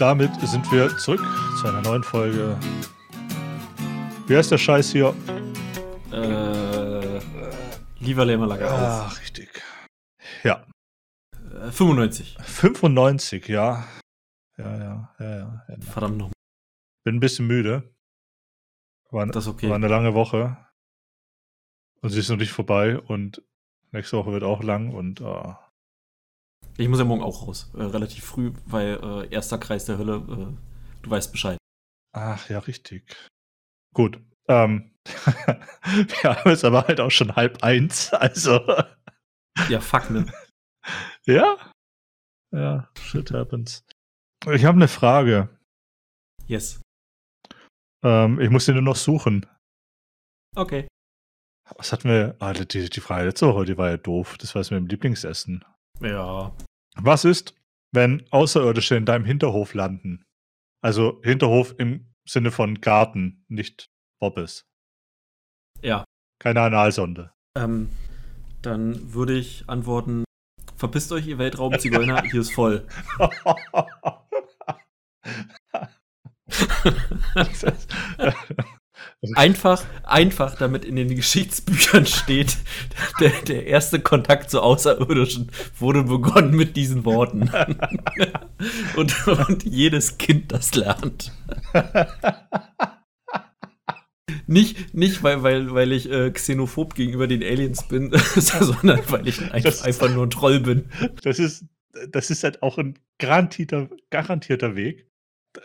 damit sind wir zurück zu einer neuen Folge. Wie heißt der Scheiß hier? Äh, lieber Lämmer Lager Ah, richtig. Ja. Äh, 95. 95, ja. Ja, ja, ja, ja. ja. Verdammt noch. Bin ein bisschen müde. War, Das ist okay. war eine lange Woche. Und sie ist noch nicht vorbei. Und nächste Woche wird auch lang. Und äh, Ich muss ja morgen auch raus. Äh, relativ früh, weil äh, erster Kreis der Hölle, äh, du weißt Bescheid. ach ja, richtig. Gut. Ähm, wir haben es aber halt auch schon halb eins. Also. Ja, fuck, ne? Ja? Ja, shit happens. Ich habe eine Frage. Yes. Ähm, ich muss den nur noch suchen. Okay. Was hatten wir? Ah, die, die Frage letzte Woche, die war ja doof. Das war es mit dem Lieblingsessen. Ja. Was ist, wenn Außerirdische in deinem Hinterhof landen? Also Hinterhof im Sinne von Garten, nicht Bobbes. Ja. Keine Analsonde. Ähm, dann würde ich antworten: Verpisst euch, ihr Weltraumzigeuner, hier ist voll. Einfach, einfach, damit in den Geschichtsbüchern steht, der, der erste Kontakt zu Außerirdischen wurde begonnen mit diesen Worten. und, und jedes Kind das lernt. Nicht, nicht weil, weil, weil ich äh, xenophob gegenüber den Aliens bin, sondern weil ich ein, Das- einfach nur ein Troll bin. Das ist, das ist halt auch ein garantierter, garantierter Weg,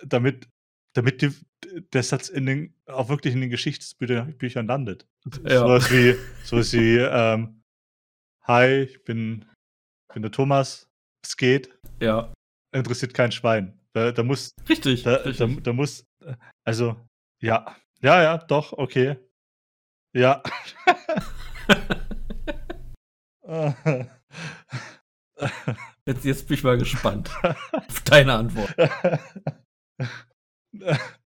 damit, damit die, der Satz in den, auch wirklich in den Geschichtsbüchern Büchern landet. Ja. Sowas wie, sowas wie ähm, Hi, ich bin, bin der Thomas, es geht, Ja, interessiert kein Schwein. Da, da muss, richtig. da, da, richtig. da muss, äh, also, ja, ja, ja, doch, okay. Ja. Jetzt, jetzt bin ich mal gespannt auf deine Antwort.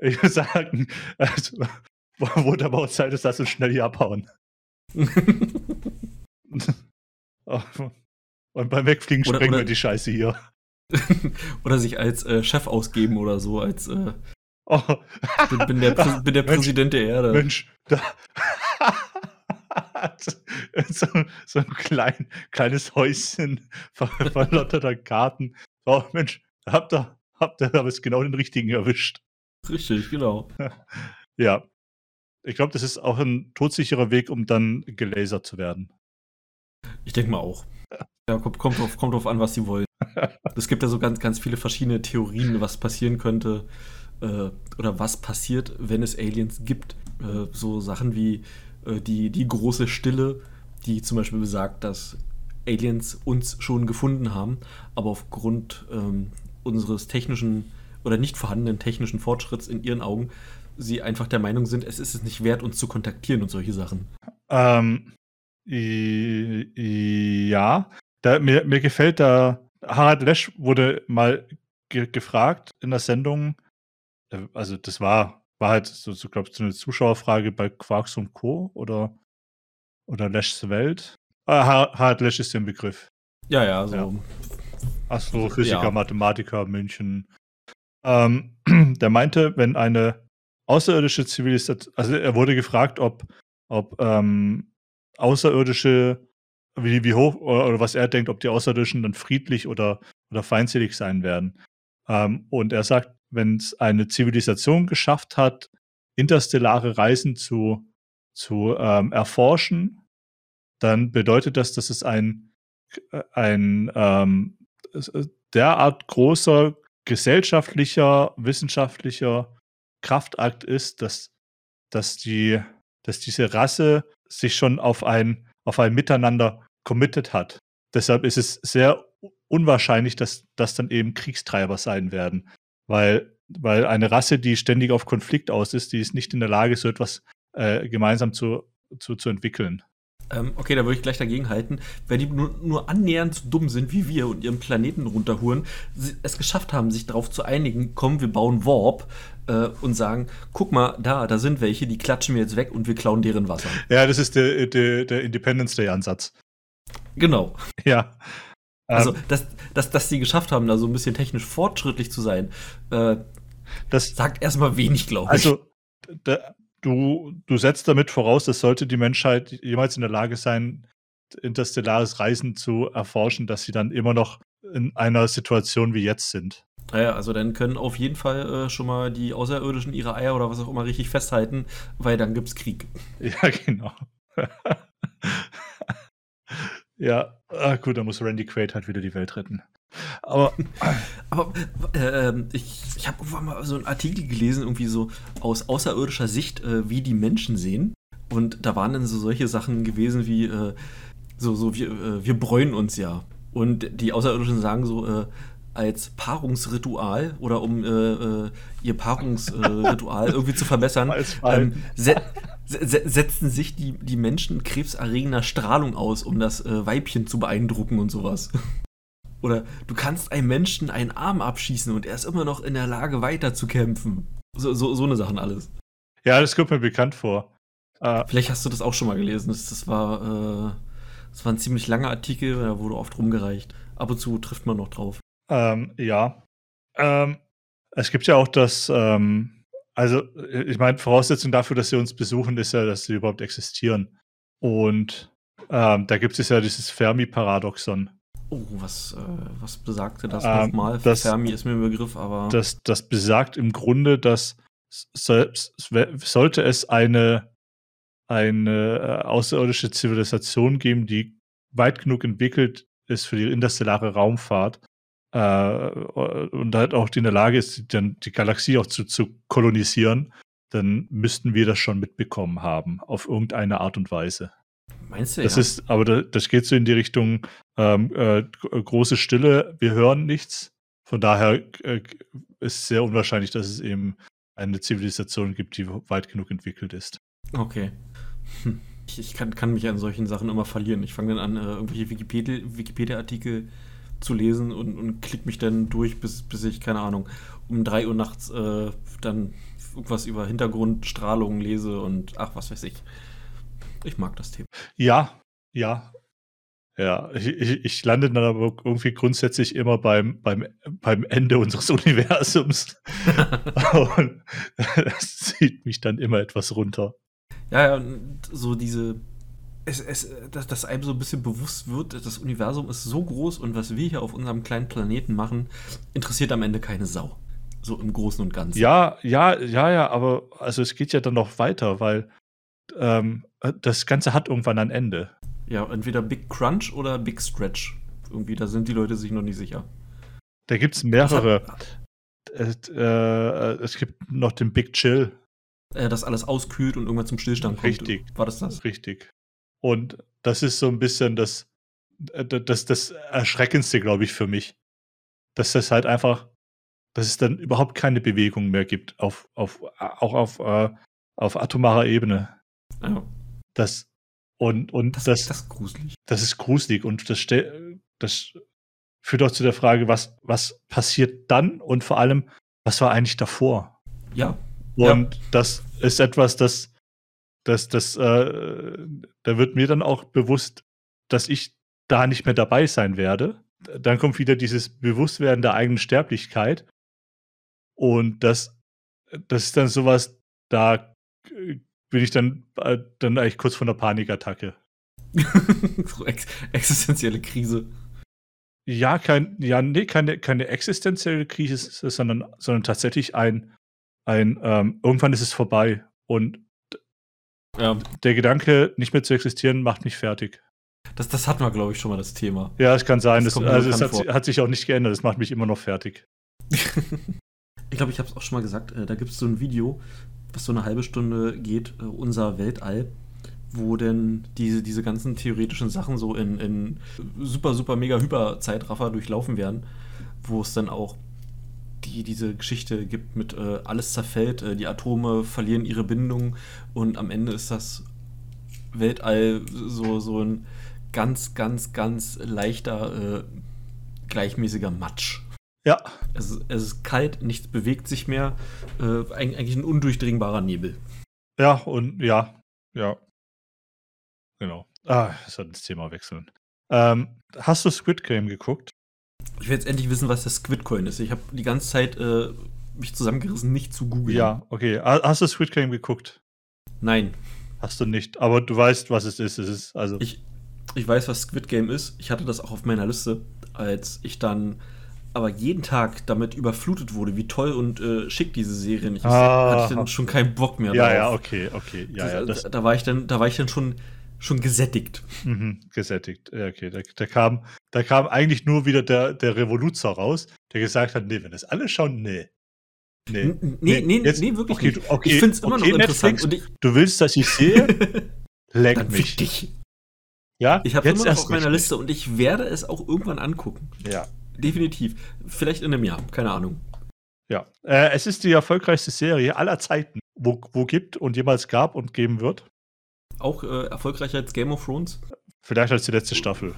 Ich würde sagen, also, wurde aber auch Zeit, dass das so schnell hier abhauen. Und beim Wegfliegen Oder- sprengen oder- wir die Scheiße hier. oder sich als äh, Chef ausgeben oder so, als äh, Oh. bin, bin, der, Prä- bin der Mensch, Präsident der Erde. Mensch, da. so, so ein klein, kleines Häuschen, ver- verlotterter Garten. Oh, Mensch, habt ihr, habt ihr aber genau den richtigen erwischt. Richtig, genau. Ja. Ich glaube, das ist auch ein todsicherer Weg, um dann gelasert zu werden. Ich denke mal auch. Ja, kommt, kommt, drauf, kommt drauf an, was sie wollen. Es gibt ja so ganz, ganz viele verschiedene Theorien, was passieren könnte äh, oder was passiert, wenn es Aliens gibt. Äh, so Sachen wie äh, die, die große Stille, die zum Beispiel besagt, dass Aliens uns schon gefunden haben, aber aufgrund ähm, unseres technischen oder nicht vorhandenen technischen Fortschritts in ihren Augen sie einfach der Meinung sind, es ist es nicht wert, uns zu kontaktieren und solche Sachen. Ähm, ja, da, mir, mir gefällt da, Harald Lesch wurde mal ge gefragt in der Sendung, äh, also das war, war halt so, so glaube ich, so eine Zuschauerfrage bei Quarks und Co. oder, oder Leschs Welt. Ah, Har- Harald Lesch ist der Begriff. Ja, ja, so. Ja. Astrophysiker, Ja. Mathematiker, München. Ähm, der meinte, wenn eine außerirdische Zivilisation, also er wurde gefragt, ob, ob ähm, außerirdische, wie, wie hoch oder, oder was er denkt, ob die Außerirdischen dann friedlich oder, oder feindselig sein werden. Ähm, und er sagt, wenn es eine Zivilisation geschafft hat, interstellare Reisen zu, zu ähm, erforschen, dann bedeutet das, dass es ein, ein ähm, äh, derart großer gesellschaftlicher, wissenschaftlicher Kraftakt ist, dass, dass, die, dass diese Rasse sich schon auf ein, auf ein Miteinander committed hat. Deshalb ist es sehr unwahrscheinlich, dass das dann eben Kriegstreiber sein werden. Weil, weil eine Rasse, die ständig auf Konflikt aus ist, die ist nicht in der Lage, so etwas äh, gemeinsam zu, zu, zu entwickeln. Ähm, okay, da würde ich gleich dagegen halten. Wenn die nur, nur annähernd so dumm sind wie wir und ihren Planeten runterhuren, es geschafft haben, sich darauf zu einigen, komm, wir bauen Warp äh, und sagen, guck mal, da, da sind welche, die klatschen wir jetzt weg und wir klauen deren Wasser. Ja, das ist der, der, der Independence Day-Ansatz. Genau. Ja. Also, dass, dass, dass sie geschafft haben, da so ein bisschen technisch fortschrittlich zu sein, äh, das sagt erstmal wenig, glaube ich. Also, da, du, du setzt damit voraus, dass sollte die Menschheit jemals in der Lage sein, interstellares Reisen zu erforschen, dass sie dann immer noch in einer Situation wie jetzt sind. Naja, also dann können auf jeden Fall äh, schon mal die Außerirdischen ihre Eier oder was auch immer richtig festhalten, weil dann gibt's Krieg. Ja, genau. Ja, ah, gut, dann muss Randy Quaid halt wieder die Welt retten. Aber, aber äh, ich, ich habe irgendwann mal so einen Artikel gelesen, irgendwie so aus außerirdischer Sicht, äh, wie die Menschen sehen. Und da waren dann so solche Sachen gewesen wie, äh, so, so wir, äh, wir bräunen uns ja. Und die Außerirdischen sagen so, äh, als Paarungsritual oder um äh, ihr Paarungsritual irgendwie zu verbessern, ähm, se se setzen sich die, die Menschen krebserregender Strahlung aus, um das äh, Weibchen zu beeindrucken und sowas. Oder du kannst einem Menschen einen Arm abschießen und er ist immer noch in der Lage, weiterzukämpfen. So, so, so eine Sachen alles. Ja, das kommt mir bekannt vor. Äh, Vielleicht hast du das auch schon mal gelesen. Das, das war, äh, das war ein ziemlich langer Artikel, da wurde oft rumgereicht. Ab und zu trifft man noch drauf. Ähm, ja. Ähm, es gibt ja auch das, ähm, also ich meine, Voraussetzung dafür, dass sie uns besuchen, ist ja, dass sie überhaupt existieren. Und ähm, da gibt es ja dieses Fermi-Paradoxon. Oh, was, äh, was besagte das ähm, nochmal? Das, Fermi ist mir ein Begriff, aber. Das, das besagt im Grunde, dass selbst, sollte es eine, eine äh, außerirdische Zivilisation geben, die weit genug entwickelt ist für die interstellare Raumfahrt äh, und halt auch in der Lage ist, dann die Galaxie auch zu, zu kolonisieren, dann müssten wir das schon mitbekommen haben, auf irgendeine Art und Weise. Meinst du, das ja? ist, aber da, das geht so in die Richtung ähm, äh, große Stille, wir hören nichts. Von daher äh, ist sehr unwahrscheinlich, dass es eben eine Zivilisation gibt, die weit genug entwickelt ist. Okay. Hm. Ich, ich kann, kann, mich an solchen Sachen immer verlieren. Ich fange dann an, äh, irgendwelche Wikipedia-Artikel Wikipedia zu lesen und, und klick mich dann durch, bis, bis ich, keine Ahnung, um 3 Uhr nachts äh, dann irgendwas über Hintergrundstrahlung lese und ach, was weiß ich. Ich mag das Thema. Ja, ja. Ja, ich, ich lande dann aber irgendwie grundsätzlich immer beim, beim, beim Ende unseres Universums. und das zieht mich dann immer etwas runter. Ja, ja, so diese, es, es, dass, dass einem so ein bisschen bewusst wird, das Universum ist so groß und was wir hier auf unserem kleinen Planeten machen, interessiert am Ende keine Sau. So im Großen und Ganzen. Ja, ja, ja, ja, aber also es geht ja dann noch weiter, weil ähm, das Ganze hat irgendwann ein Ende. Ja, entweder Big Crunch oder Big Stretch. Irgendwie, da sind die Leute sich noch nicht sicher. Da gibt es mehrere. Es, äh, es gibt noch den Big Chill. Äh, das alles auskühlt und irgendwann zum Stillstand kommt. Richtig. War das das? Richtig. Und das ist so ein bisschen das, äh, das, das Erschreckendste, glaube ich, für mich. Dass das halt einfach, dass es dann überhaupt keine Bewegung mehr gibt, auf, auf, auch auf, äh, auf atomarer Ebene. Ja. Das, und, und das, das, das ist gruselig. Das ist gruselig und das, das führt auch zu der Frage, was, was passiert dann und vor allem, was war eigentlich davor? Ja. Und ja. das ist etwas, das, das, das, äh, da wird mir dann auch bewusst, dass ich da nicht mehr dabei sein werde. Dann kommt wieder dieses Bewusstwerden der eigenen Sterblichkeit. Und das, das ist dann sowas, da bin ich dann, äh, dann eigentlich kurz vor einer Panikattacke. so ex existenzielle Krise. Ja, kein, ja, nee, keine, keine existenzielle Krise, sondern, sondern tatsächlich ein, ein ähm, irgendwann ist es vorbei. Und ja. Der Gedanke, nicht mehr zu existieren, macht mich fertig. Das, das hatten wir, glaube ich, schon mal das Thema. Ja, es kann sein. Das das, also es hat, hat, sich auch nicht geändert. Es macht mich immer noch fertig. ich glaube, ich habe es auch schon mal gesagt. Äh, da gibt es so ein Video, was so eine halbe Stunde geht, äh, unser Weltall, wo denn diese, diese ganzen theoretischen Sachen so in, in super, super, mega Hyper-Zeitraffer durchlaufen werden, wo es dann auch die diese Geschichte gibt mit äh, alles zerfällt, äh, die Atome verlieren ihre Bindung und am Ende ist das Weltall so, so ein ganz, ganz, ganz leichter, äh, gleichmäßiger Matsch. Ja. Es, es, ist kalt, nichts bewegt sich mehr. Äh, eigentlich ein undurchdringbarer Nebel. Ja, und ja, ja. Genau. Ah, ich soll das Thema wechseln. Ähm, hast du Squid Game geguckt? Ich will jetzt endlich wissen, was das Squid Coin ist. Ich habe die ganze Zeit äh, mich zusammengerissen, nicht zu googeln. Ja, okay. Hast du Squid Game geguckt? Nein. Hast du nicht, aber du weißt, was es ist. Es ist also ich, ich weiß, was Squid Game ist. Ich hatte das auch auf meiner Liste, als ich dann aber jeden Tag damit überflutet wurde, wie toll und äh, schick diese Serien ist, ah, hatte ich dann schon keinen Bock mehr ja, drauf. Ja, okay, okay. Ja, ja, das, da, da, war ich dann, da war ich dann schon, schon gesättigt. Mhm, gesättigt, ja, okay. Da, da, kam, da kam eigentlich nur wieder der, der Revoluzer raus, der gesagt hat, nee, wenn das alle schauen, nee. Nee, nee, nee, jetzt, nee wirklich okay, nicht. Okay, ich finde es immer okay, noch interessant. Und ich, du willst, dass ich sehe? Leck dann mich. Dich. Ja, ich habe es immer noch auf meiner Liste und ich werde es auch irgendwann angucken. Ja. Definitiv. Vielleicht in einem Jahr, keine Ahnung. Ja, äh, es ist die erfolgreichste Serie aller Zeiten, wo, wo gibt und jemals gab und geben wird. Auch äh, erfolgreicher als Game of Thrones? Vielleicht als die letzte Staffel.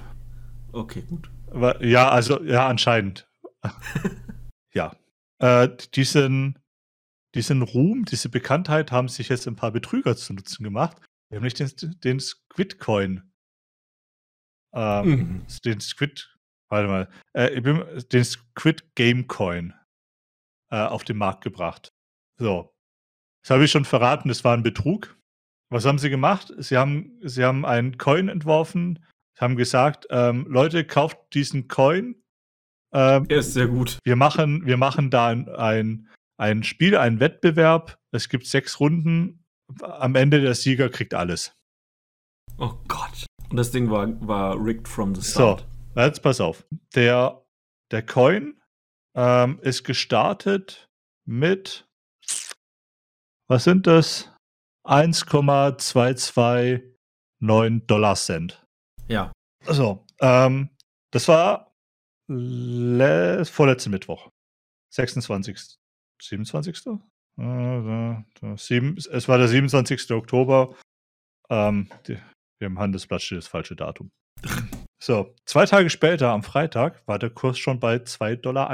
Okay, gut. Aber, ja, also, ja, anscheinend. ja. Äh, diesen, diesen Ruhm, diese Bekanntheit haben sich jetzt ein paar Betrüger zu Nutzen gemacht, nämlich den, den Squid Coin. Ähm, mhm. Den Squid, warte mal, äh, den Squid Game Coin äh, auf den Markt gebracht. So. Das habe ich schon verraten, das war ein Betrug. Was haben sie gemacht? Sie haben, sie haben einen Coin entworfen, haben gesagt, ähm, Leute, kauft diesen Coin ähm, er ist sehr gut. Wir machen, wir machen da ein, ein, ein Spiel, einen Wettbewerb. Es gibt sechs Runden. Am Ende der Sieger kriegt alles. Oh Gott. Und das Ding war, war rigged from the start. So, jetzt pass auf. Der, der Coin ähm, ist gestartet mit, was sind das? 1,229 Dollar Cent. Ja. So, ähm, das war vorletzten Mittwoch. 26. 27. Äh, es war der 27. Oktober. Ähm, die, wir im Handelsblatt steht das falsche Datum. So, zwei Tage später, am Freitag, war der Kurs schon bei 2,31 Dollar.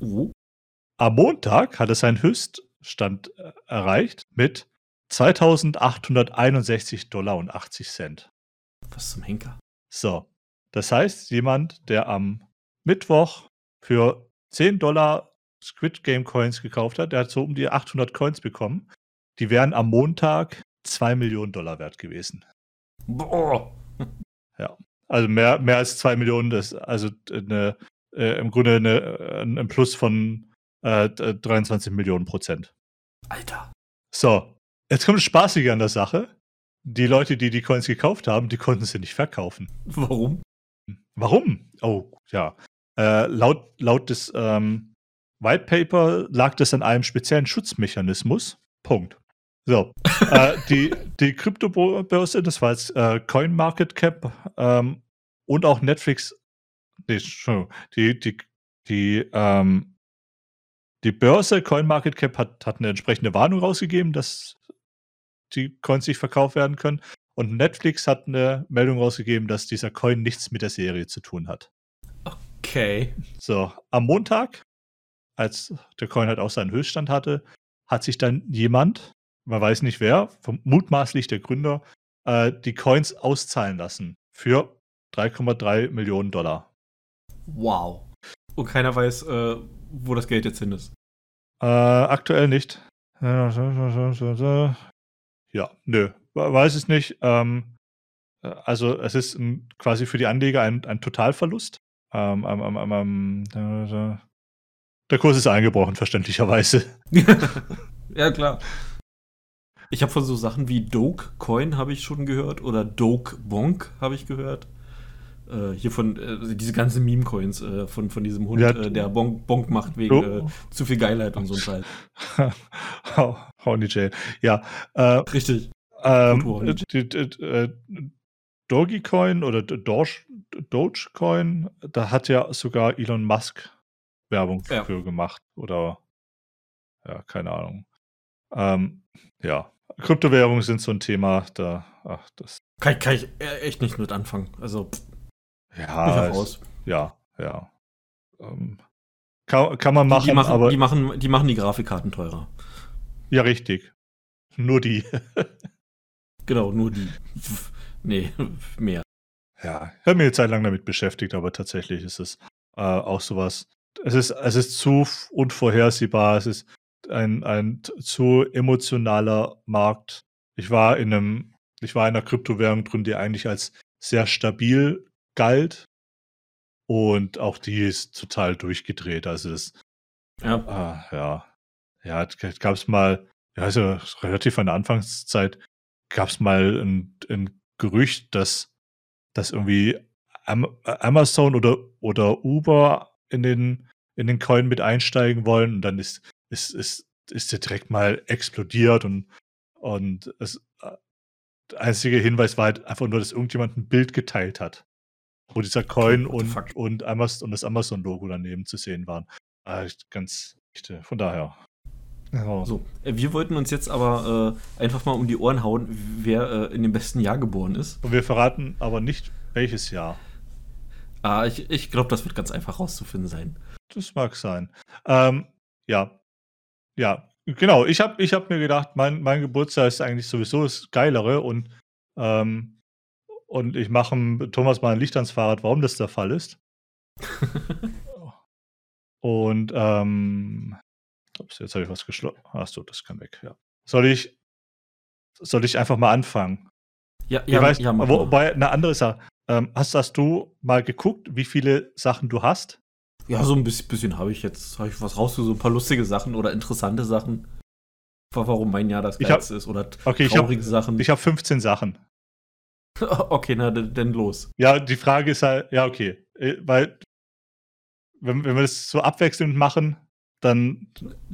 Uh. Am Montag hat er seinen Höchststand äh, erreicht mit 2861 Dollar und 80 Cent. Was zum Henker? So, das heißt, jemand, der am Mittwoch für 10 Dollar Squid Game Coins gekauft hat, der hat so um die 800 Coins bekommen. Die wären am Montag 2 Millionen Dollar wert gewesen. Boah. Ja, also mehr, mehr als 2 Millionen, das also eine, äh, im Grunde eine, ein Plus von äh, 23 Millionen Prozent. Alter. So, jetzt kommt das Spaßige an der Sache. Die Leute, die die Coins gekauft haben, die konnten sie nicht verkaufen. Warum? Warum? Oh, ja. Äh, laut, laut des ähm, White Paper lag das an einem speziellen Schutzmechanismus. Punkt. So, äh, die, die Kryptobörse, das war jetzt äh, CoinMarketCap ähm, und auch Netflix, nee, die, die, die, ähm, die Börse CoinMarketCap hat, hat eine entsprechende Warnung rausgegeben, dass die Coins nicht verkauft werden können. Und Netflix hat eine Meldung rausgegeben, dass dieser Coin nichts mit der Serie zu tun hat. Okay. So, am Montag, als der Coin halt auch seinen Höchststand hatte, hat sich dann jemand, man weiß nicht wer, mutmaßlich der Gründer, äh, die Coins auszahlen lassen für 3,3 Millionen Dollar. Wow. Und keiner weiß, äh, wo das Geld jetzt hin ist. Äh, aktuell nicht. Ja, nö weiß es nicht. Ähm, äh, also es ist ein, quasi für die Anleger ein, ein Totalverlust. Ähm, ähm, der Kurs ist eingebrochen, verständlicherweise. ja, klar. Ich habe von so Sachen wie Dogecoin habe ich schon gehört oder Dogebonk habe ich gehört. Äh, hier von äh, diese ganzen Meme-Coins äh, von, von diesem Hund, ja, äh, der Bonk, Bonk macht wegen äh, zu viel Geilheit und so ein Scheiß. Honey Jail. Ja. Richtig. Ähm, äh, Dogecoin oder Doge, Dogecoin, da hat ja sogar Elon Musk Werbung ja. für gemacht. Oder ja, keine Ahnung. Ähm, ja, Kryptowährungen sind so ein Thema, da, ach, das. Kann, kann ich echt nicht mit anfangen. Also, pff, ja, es, ja, ja. Ähm, kann, kann man machen, die, die machen, aber. Die machen, die machen die Grafikkarten teurer. Ja, richtig. Nur die. Genau, nur die. Nee, mehr. ja, ich habe mich eine Zeit lang damit beschäftigt, aber tatsächlich ist es äh, auch sowas. Es ist, es ist zu unvorhersehbar, es ist ein, ein zu emotionaler Markt. Ich war in einem, ich war in einer Kryptowährung drin, die eigentlich als sehr stabil galt. Und auch die ist total durchgedreht. Also das, Ja. ah, ja, ja, gab es mal, ja, also relativ an der Anfangszeit gab es mal ein, ein Gerücht, dass, dass irgendwie Am Amazon oder, oder Uber in den, in den Coin mit einsteigen wollen und dann ist, ist, ist, ist der direkt mal explodiert und, und es, äh, der einzige Hinweis war halt einfach nur, dass irgendjemand ein Bild geteilt hat, wo dieser Coin und, fuck? und, Amazon, und das Amazon-Logo daneben zu sehen waren. Ah, ganz, echt, äh, von daher. Ja. So, äh, wir wollten uns jetzt aber äh, einfach mal um die Ohren hauen, wer äh, in dem besten Jahr geboren ist. Und wir verraten aber nicht, welches Jahr. Ah, ich ich glaube, das wird ganz einfach rauszufinden sein. Das mag sein. Ähm, ja. Ja, genau. Ich habe ich hab mir gedacht, mein, mein Geburtstag ist eigentlich sowieso das Geilere und, ähm, und ich mache Thomas mal ein Licht ans Fahrrad, warum das der Fall ist. Und ähm, ups, jetzt habe ich was geschlossen. Achso, das kann weg, ja. Soll ich, soll ich einfach mal anfangen? Ja, Ja, ja, weißt, ja, wobei, eine andere Sache. Ähm, hast, hast du mal geguckt, wie viele Sachen du hast? ja, so ein bisschen, bisschen habe ich jetzt, habe ich was rausgesucht, so ein paar lustige Sachen oder interessante Sachen. Wa- Warum mein Jahr das Ich hab- geilste ist oder Okay, ich habe traurige Sachen. ich hab 15 Sachen. okay, na, dann los. Ja, die Frage ist halt, ja, okay. Äh, Weil, wenn, wenn wir das so abwechselnd machen, dann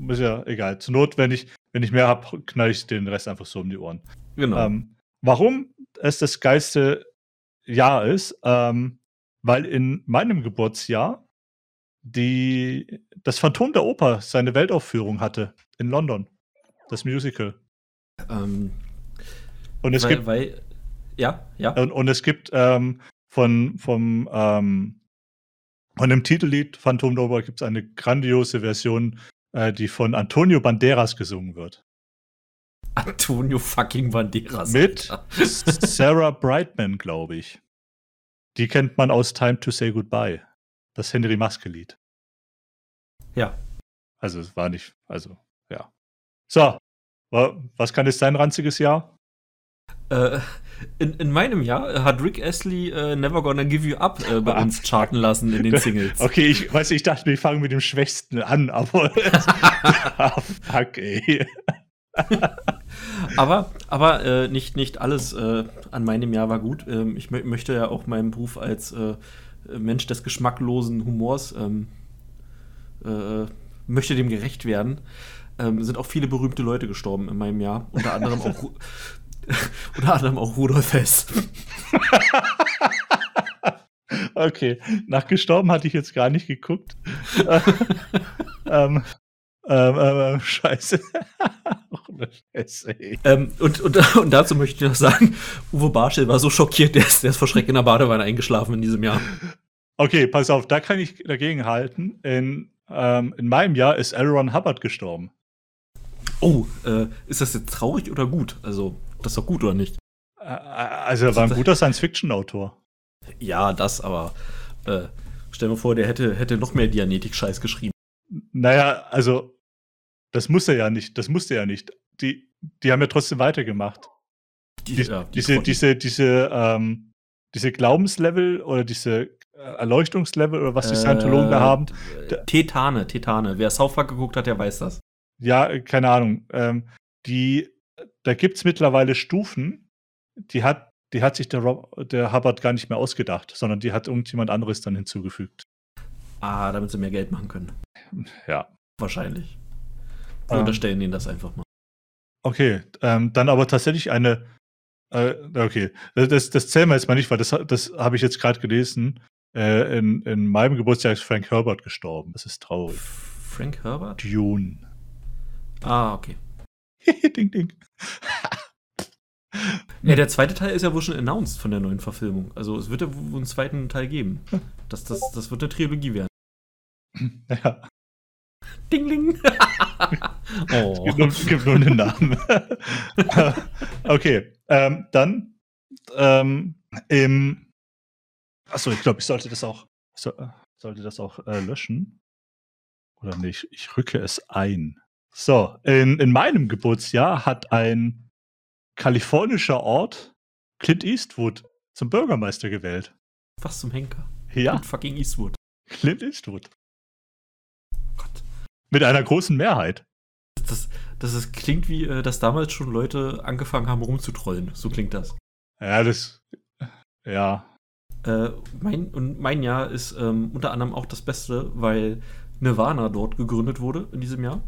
ist ja egal. Zur Not, wenn ich, wenn ich mehr habe, knall ich den Rest einfach so um die Ohren. Genau. Ähm, warum es das geilste Jahr ist, ähm, weil in meinem Geburtsjahr die, das Phantom der Oper seine Weltaufführung hatte in London. Das Musical. Ähm, Und es weil, gibt weil, ja, ja. Und, und es gibt ähm, von, vom, ähm, von dem Titellied Phantom Oper gibt es eine grandiose Version, äh, die von Antonio Banderas gesungen wird. Antonio fucking Banderas. Mit. Sarah Brightman, glaube ich. Die kennt man aus Time to Say Goodbye. Das Henry Maske-Lied. Ja. Also es war nicht, also, ja. So, wa- was kann jetzt sein ranziges Jahr? Äh, in, in meinem Jahr hat Rick Astley äh, Never Gonna Give You Up äh, bei Ah, uns charten lassen in den Singles. Okay, ich weiß, ich dachte, wir fangen mit dem Schwächsten an, aber. ah, fuck, ey. Aber, aber äh, nicht, nicht alles äh, an meinem Jahr war gut. Ähm, ich mö möchte ja auch meinen Beruf als äh, Mensch des geschmacklosen Humors ähm, äh, möchte dem gerecht werden. Ähm, sind auch viele berühmte Leute gestorben in meinem Jahr. Unter anderem auch, Unter anderem auch Rudolf Hess. Okay, nach gestorben hatte ich jetzt gar nicht geguckt. ähm, ähm, ähm, scheiße. Ohne Scheiße. Ähm, und, und, und dazu möchte ich noch sagen, Uwe Barschel war so schockiert, der ist, der ist vor Schreck in der Badewanne eingeschlafen in diesem Jahr. Okay, pass auf, da kann ich dagegen halten. In, ähm, in meinem Jahr ist L. Ron Hubbard gestorben. Oh, äh, ist das jetzt traurig oder gut? Also, das ist doch gut oder nicht? Äh, Also, er war ein guter Science-Fiction-Autor. Ja, das, aber äh, stell mir vor, der hätte, hätte noch mehr Dianetik-Scheiß geschrieben. Naja, also, das muss er ja nicht. Das musste er ja nicht. Die, die haben ja trotzdem weitergemacht. Die, Die, ja, die diese, diese, diese, ähm, diese Glaubenslevel oder diese äh, Erleuchtungslevel oder was die Scientologen da Äh, haben. äh, Tetane, Tetane. Wer South Park geguckt hat, der weiß das. Ja, äh, keine Ahnung. Ähm, die, da gibt es mittlerweile Stufen, die hat, die hat sich der, Rob, der Hubbard gar nicht mehr ausgedacht, sondern die hat irgendjemand anderes dann hinzugefügt. Ah, damit sie mehr Geld machen können. Ja. Wahrscheinlich. Wir Ähm. unterstellen ihnen das einfach mal. Okay, ähm, dann aber tatsächlich eine. Äh, okay, das, das zählen wir jetzt mal nicht, weil das, das habe ich jetzt gerade gelesen. Äh, in, in meinem Geburtstag ist Frank Herbert gestorben. Das ist traurig. Frank Herbert? Dune. Ah, okay. ding, ding. Ja, der zweite Teil ist ja wohl schon announced von der neuen Verfilmung. Also es wird ja wohl einen zweiten Teil geben. Das, das, das wird eine Trilogie werden. Ja, Ding, ding. oh. gibt nur, gibt nur einen Namen. okay, ähm, dann ähm, im, Achso, ich glaube, ich sollte das auch, so, sollte das auch äh, löschen. Oder nicht? Ich rücke es ein. So, in, in meinem Geburtsjahr hat ein kalifornischer Ort Clint Eastwood zum Bürgermeister gewählt. Was zum Henker? Ja. Clint fucking Eastwood. Clint Eastwood. Gott. Mit einer großen Mehrheit. Das, das ist, klingt wie, äh, dass damals schon Leute angefangen haben rumzutrollen. So klingt das. Ja, das. Ja. Äh, mein, und mein Jahr ist ähm, unter anderem auch das Beste, weil Nirvana dort gegründet wurde in diesem Jahr.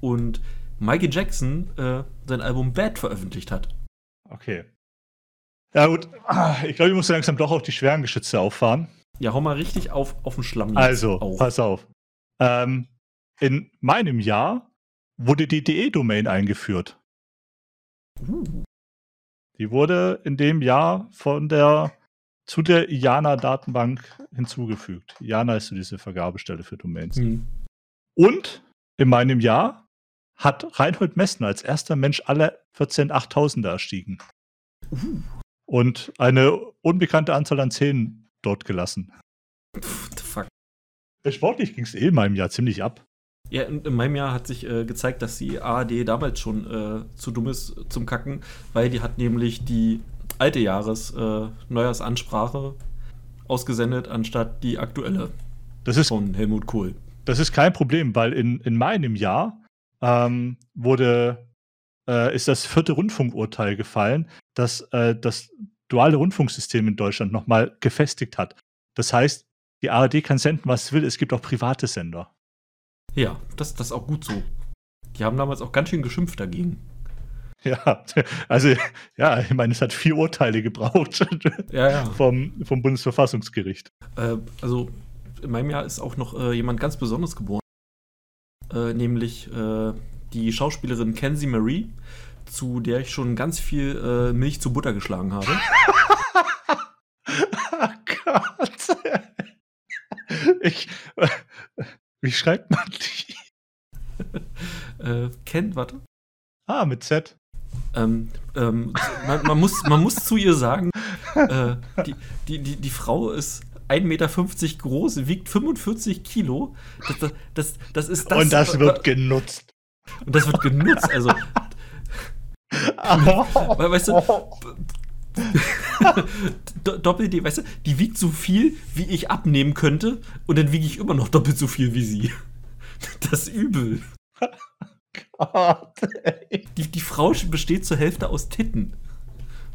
Und Michael Jackson äh, sein Album Bad veröffentlicht hat. Okay. Ja, gut. Ich glaube, ich muss langsam doch auf die schweren Geschütze auffahren. Ja, hau mal richtig auf, auf den Schlamm. Also, auch. pass auf. Ähm, in meinem Jahr wurde die DE-Domain eingeführt. Uh. Die wurde in dem Jahr von der zu der IANA-Datenbank hinzugefügt. IANA ist so diese Vergabestelle für Domains. Mhm. Und in meinem Jahr hat Reinhold Messner als erster Mensch alle 14 8000er erstiegen. Uh. Und eine unbekannte Anzahl an Zähnen dort gelassen. What the fuck? Sportlich ging es eh in meinem Jahr ziemlich ab. Ja, in, in meinem Jahr hat sich äh, gezeigt, dass die ARD damals schon äh, zu dumm ist zum Kacken, weil die hat nämlich die alte Jahres äh, Neujahrsansprache ausgesendet, anstatt die aktuelle das ist, von Helmut Kohl. Das ist kein Problem, weil in, in meinem Jahr ähm, wurde, äh, ist das vierte Rundfunkurteil gefallen, das äh, das duale Rundfunksystem in Deutschland nochmal gefestigt hat. Das heißt, die ARD kann senden, was es will, es gibt auch private Sender. Ja, das, das ist auch gut so. Die haben damals auch ganz schön geschimpft dagegen. Ja, also ja, ich meine, es hat vier Urteile gebraucht ja, ja. Vom, vom Bundesverfassungsgericht. Äh, also in meinem Jahr ist auch noch äh, jemand ganz Besonderes geboren, äh, nämlich äh, die Schauspielerin Kenzie Marie, zu der ich schon ganz viel äh, Milch zu Butter geschlagen habe. oh Gott. Ich, wie schreibt man die? äh, kennt, warte. Ah, mit Z. Ähm, ähm, man, man, muss, man muss zu ihr sagen, äh, die, die, die, die Frau ist 1,50 Meter groß, wiegt 45 Kilo. Das, das, das, ist das. Und das wird genutzt. Und das wird genutzt. Also. weißt du, Doppel D, weißt du, die wiegt so viel, wie ich abnehmen könnte, und dann wiege ich immer noch doppelt so viel wie sie. Das ist übel. Gott, die, die Frau besteht zur Hälfte aus Titten.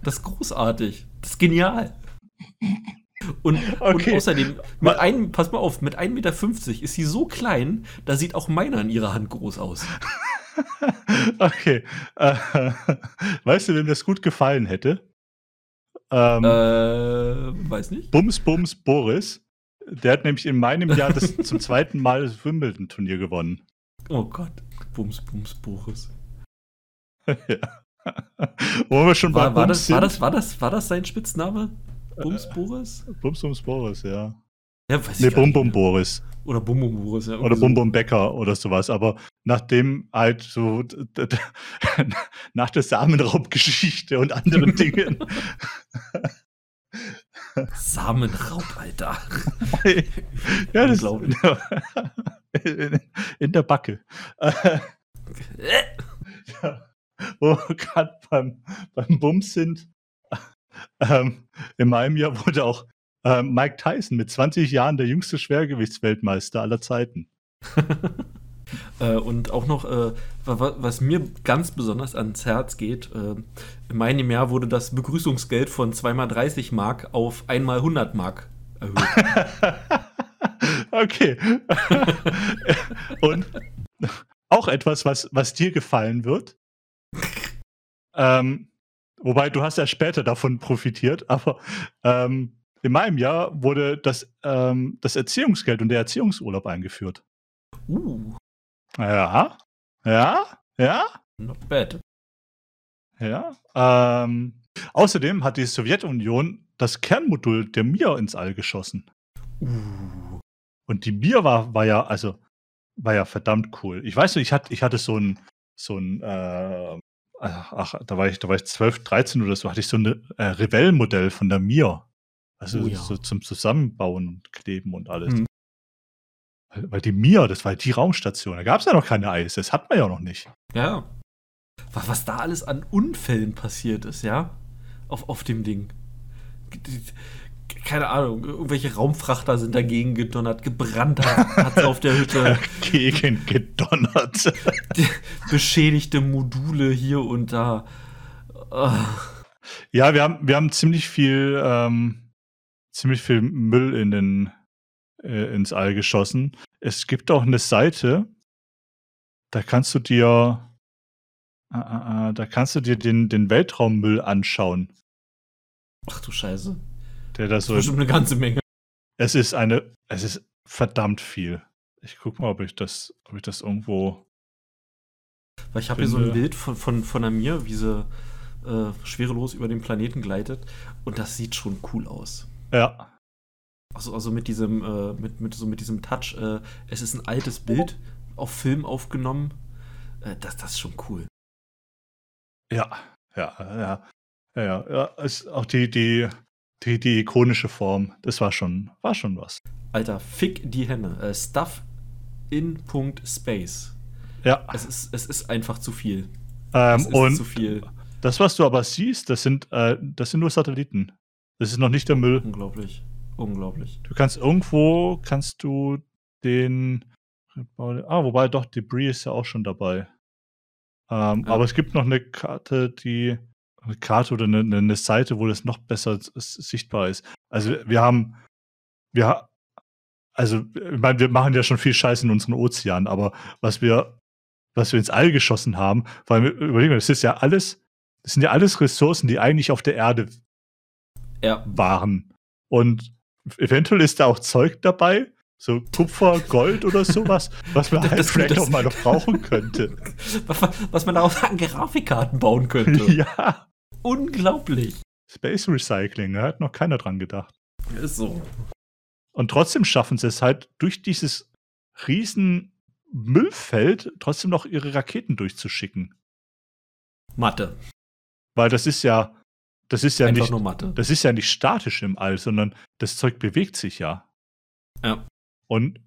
Das ist großartig. Das ist genial. Und, okay. und außerdem, mit einem, pass mal auf, mit 1,50 Meter ist sie so klein, da sieht auch meiner in ihrer Hand groß aus. okay. Äh, weißt du, wem das gut gefallen hätte? Ähm, äh, weiß nicht. Bums Bums Boris. Der hat nämlich in meinem Jahr das zum zweiten Mal das Wimbledon-Turnier gewonnen. Oh Gott. Bums Bums Boris. ja. Wo wir schon war, bei war Bums das, sind. War das, war, das, war das sein Spitzname? Bums Boris? Bums Bums Boris, ja. Ja, weiß nee, Bum Bum Boris. Oder Bum Bum Boris, ja. Oder Bum Bum Becker oder sowas. Aber nachdem halt so nach der Samenraubgeschichte und anderen Dingen. Samenraub, Alter. ja, das glaube in, in der Backe. ja, wo wir gerade beim, beim Bums sind. Ähm, in meinem Jahr wurde auch äh, Mike Tyson mit 20 Jahren der jüngste Schwergewichtsweltmeister aller Zeiten. äh, und auch noch, äh, was mir ganz besonders ans Herz geht, äh, in meinem Jahr wurde das Begrüßungsgeld von 2x30 Mark auf 1x100 Mark erhöht. okay. und auch etwas, was, was dir gefallen wird. Ähm, wobei du hast ja später davon profitiert, aber ähm, in meinem Jahr wurde das, ähm, das Erziehungsgeld und der Erziehungsurlaub eingeführt. Uh. Ja, ja, ja. Not bad. Ja. Ähm, außerdem hat die Sowjetunion das Kernmodul der Mir ins All geschossen. Uh. Und die Mir war, war ja, also, war ja verdammt cool. Ich weiß nicht, ich hatte, ich hatte so ein, so ein, äh, ach, da war ich, da war ich 12, 13 oder so, hatte ich so ein äh, Revell-Modell von der Mir Also Oh ja. so zum Zusammenbauen und Kleben und alles. Hm. Weil, weil die Mir, das war die Raumstation. Da gab es ja noch keine Eis. Das hat man ja noch nicht. Ja. Was, was da alles an Unfällen passiert ist, ja? Auf, auf dem Ding. Keine Ahnung, irgendwelche Raumfrachter sind dagegen gedonnert, gebrannt hat es auf der Hütte, Gegen gedonnert. beschädigte Module hier und da. Ah, Ja, wir haben, wir haben ziemlich viel, ähm, ziemlich viel Müll in den, äh, ins All geschossen. Es gibt auch eine Seite, da kannst du dir, äh, äh, da kannst du dir den, den Weltraummüll anschauen, Ach du Scheiße. Der da Das so. bestimmt eine ganze Menge. Es ist eine, es ist verdammt viel. Ich guck mal, ob ich das, ob ich das irgendwo. Weil ich habe hier so ein Bild von, von, von wie sie äh, schwerelos über den Planeten gleitet. Und das sieht schon cool aus. Ja, Also, also mit diesem, äh, mit, mit, so mit diesem Touch. Äh, es ist ein altes Bild auf Film aufgenommen. Äh, das, das ist schon cool. ja, ja, ja, ja, ja. ja ist auch die, die, die, die ikonische Form. Das war schon, war schon was. Alter, fick die Henne. Äh, Stuff in Punkt Space. Ja. Es ist, es ist einfach zu viel. Ähm, Es ist und zu viel. das, was du aber siehst, das sind, äh, das sind nur Satelliten. Das ist noch nicht der Müll. Unglaublich. Unglaublich. Du kannst irgendwo, kannst du den, ah, wobei doch, Debris ist ja auch schon dabei. Ähm, Ja. Aber es gibt noch eine Karte, die, eine Karte oder eine, eine- Seite, wo das noch besser sichtbar ist. Also wir haben, wir, ha- also ich meine, wir machen ja schon viel Scheiß in unseren Ozeanen, aber was wir, was wir ins All geschossen haben, weil wir überlegen, wir, das ist ja alles, das sind ja alles Ressourcen, die eigentlich auf der Erde Ja, waren. Und eventuell ist da auch Zeug dabei, so Kupfer, Gold oder sowas, was man halt das- vielleicht das- auch mal noch brauchen könnte. was, man daraus an Grafikkarten bauen könnte. ja, Unglaublich. Space Recycling, da hat noch keiner dran gedacht. Ist so. Und trotzdem schaffen sie es halt, durch dieses riesen Müllfeld trotzdem noch ihre Raketen durchzuschicken. Mathe. Weil das ist ja, das ist ja Einfach nicht, nur Mathe. das ist ja nicht statisch im All, sondern das Zeug bewegt sich ja. Ja. Und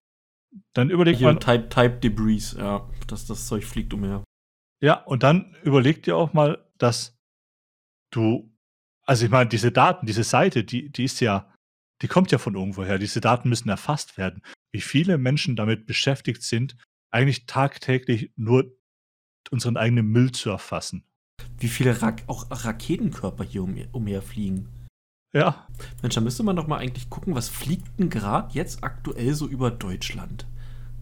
dann überlegt Hier man, Type, Type Debris, ja. Das, das Zeug fliegt umher. Ja, und dann überleg dir auch mal, dass du, also ich meine, diese Daten, diese Seite, die, die ist ja, die kommt ja von irgendwoher. Diese Daten müssen erfasst werden. Wie viele Menschen damit beschäftigt sind, eigentlich tagtäglich nur unseren eigenen Müll zu erfassen. Wie viele Ra auch Raketenkörper hier umher, umherfliegen. Ja, Mensch, da müsste man doch mal eigentlich gucken, was fliegt denn gerade jetzt aktuell so über Deutschland?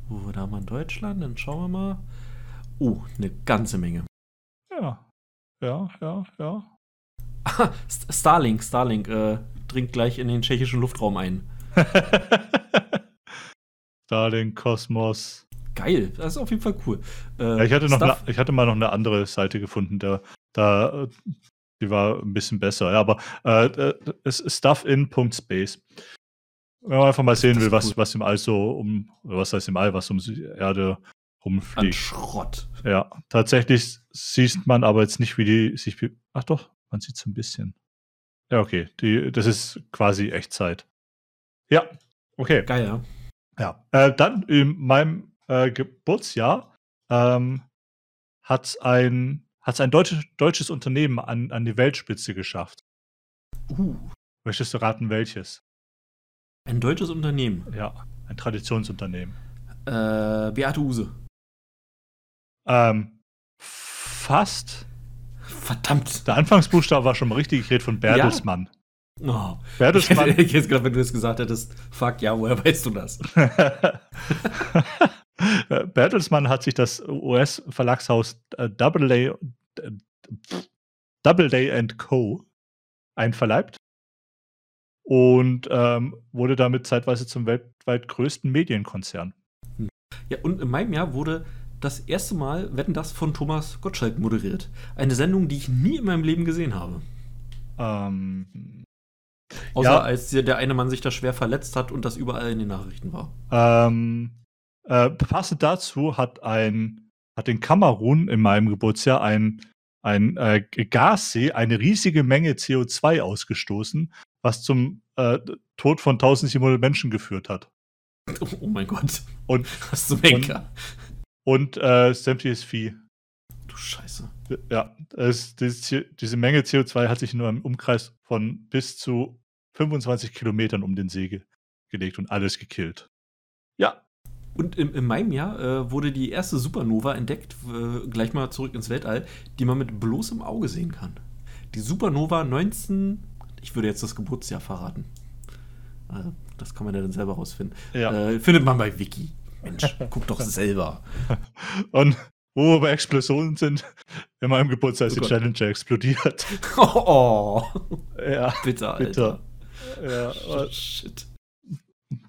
Wo da mal in Deutschland? Dann schauen wir mal. Oh, eine ganze Menge. ja, ja, ja, ja. Ah, St- Starlink, Starlink äh, dringt gleich in den tschechischen Luftraum ein. Starlink, Kosmos. Geil, das ist auf jeden Fall cool. Äh, Ja, ich, hatte noch eine, ich hatte mal noch eine andere Seite gefunden, der, da, äh, die war ein bisschen besser. Ja, aber äh, es ist stuffin.space. Wenn man einfach mal sehen will, was, cool. was im All so um, was heißt im All, was um die Erde an rumfliegt. Schrott. Ja, tatsächlich sieht man aber jetzt nicht, wie die sich. Ach doch, man sieht so ein bisschen. Ja, okay. Die, das ist quasi Echtzeit. Ja, okay. Geil, ja. Ja. Äh, dann in meinem äh, Geburtsjahr ähm, hat ein, hat's ein deutsches, deutsches Unternehmen an, an die Weltspitze geschafft. Uh, Möchtest du raten, welches? ein deutsches Unternehmen. Ja, ein Traditionsunternehmen. Äh, Beate Use. Ähm, fast. Verdammt. Der Anfangsbuchstabe war schon mal richtig. Ich rede von Bertelsmann. Oh. Ich Bertelsmann. hätte ich jetzt gedacht, wenn du das gesagt hättest, fuck, ja, woher weißt du das? Bertelsmann hat sich das US-Verlagshaus Doubleday, äh, Doubleday Co. einverleibt und ähm, wurde damit zeitweise zum weltweit größten Medienkonzern. Ja, und in meinem Jahr wurde das erste Mal Wetten das von Thomas Gottschalk moderiert. Eine Sendung, die ich nie in meinem Leben gesehen habe. Ähm, Außer Ja. als der, eine Mann sich da schwer verletzt hat und das überall in den Nachrichten war. ähm, äh, passend dazu hat ein hat in Kamerun in meinem Geburtsjahr ein ein äh, Gassee eine riesige Menge CO2 ausgestoßen, was zum äh, Tod von 1700 Menschen geführt hat. Oh, mein Gott. Und, Was zum Henker. Und äh, sämtliches Vieh. Du Scheiße. Ja, es, diese, diese Menge CO2 hat sich nur im Umkreis von bis zu 25 Kilometern um den See ge gelegt und alles gekillt. Ja, Und im, in meinem Jahr äh, wurde die erste Supernova entdeckt, äh, gleich mal zurück ins Weltall, die man mit bloßem Auge sehen kann. Die Supernova 19, ich würde jetzt das Geburtsjahr verraten. Äh, das kann man ja dann selber rausfinden. ja. Äh, findet man bei Wiki. Mensch, guck doch selber. Und wo wir bei Explosionen sind, in meinem Geburtstag ist Oh die. Challenger explodiert. Oh, Ja, bitter, bitter. Alter. Ja, Shit.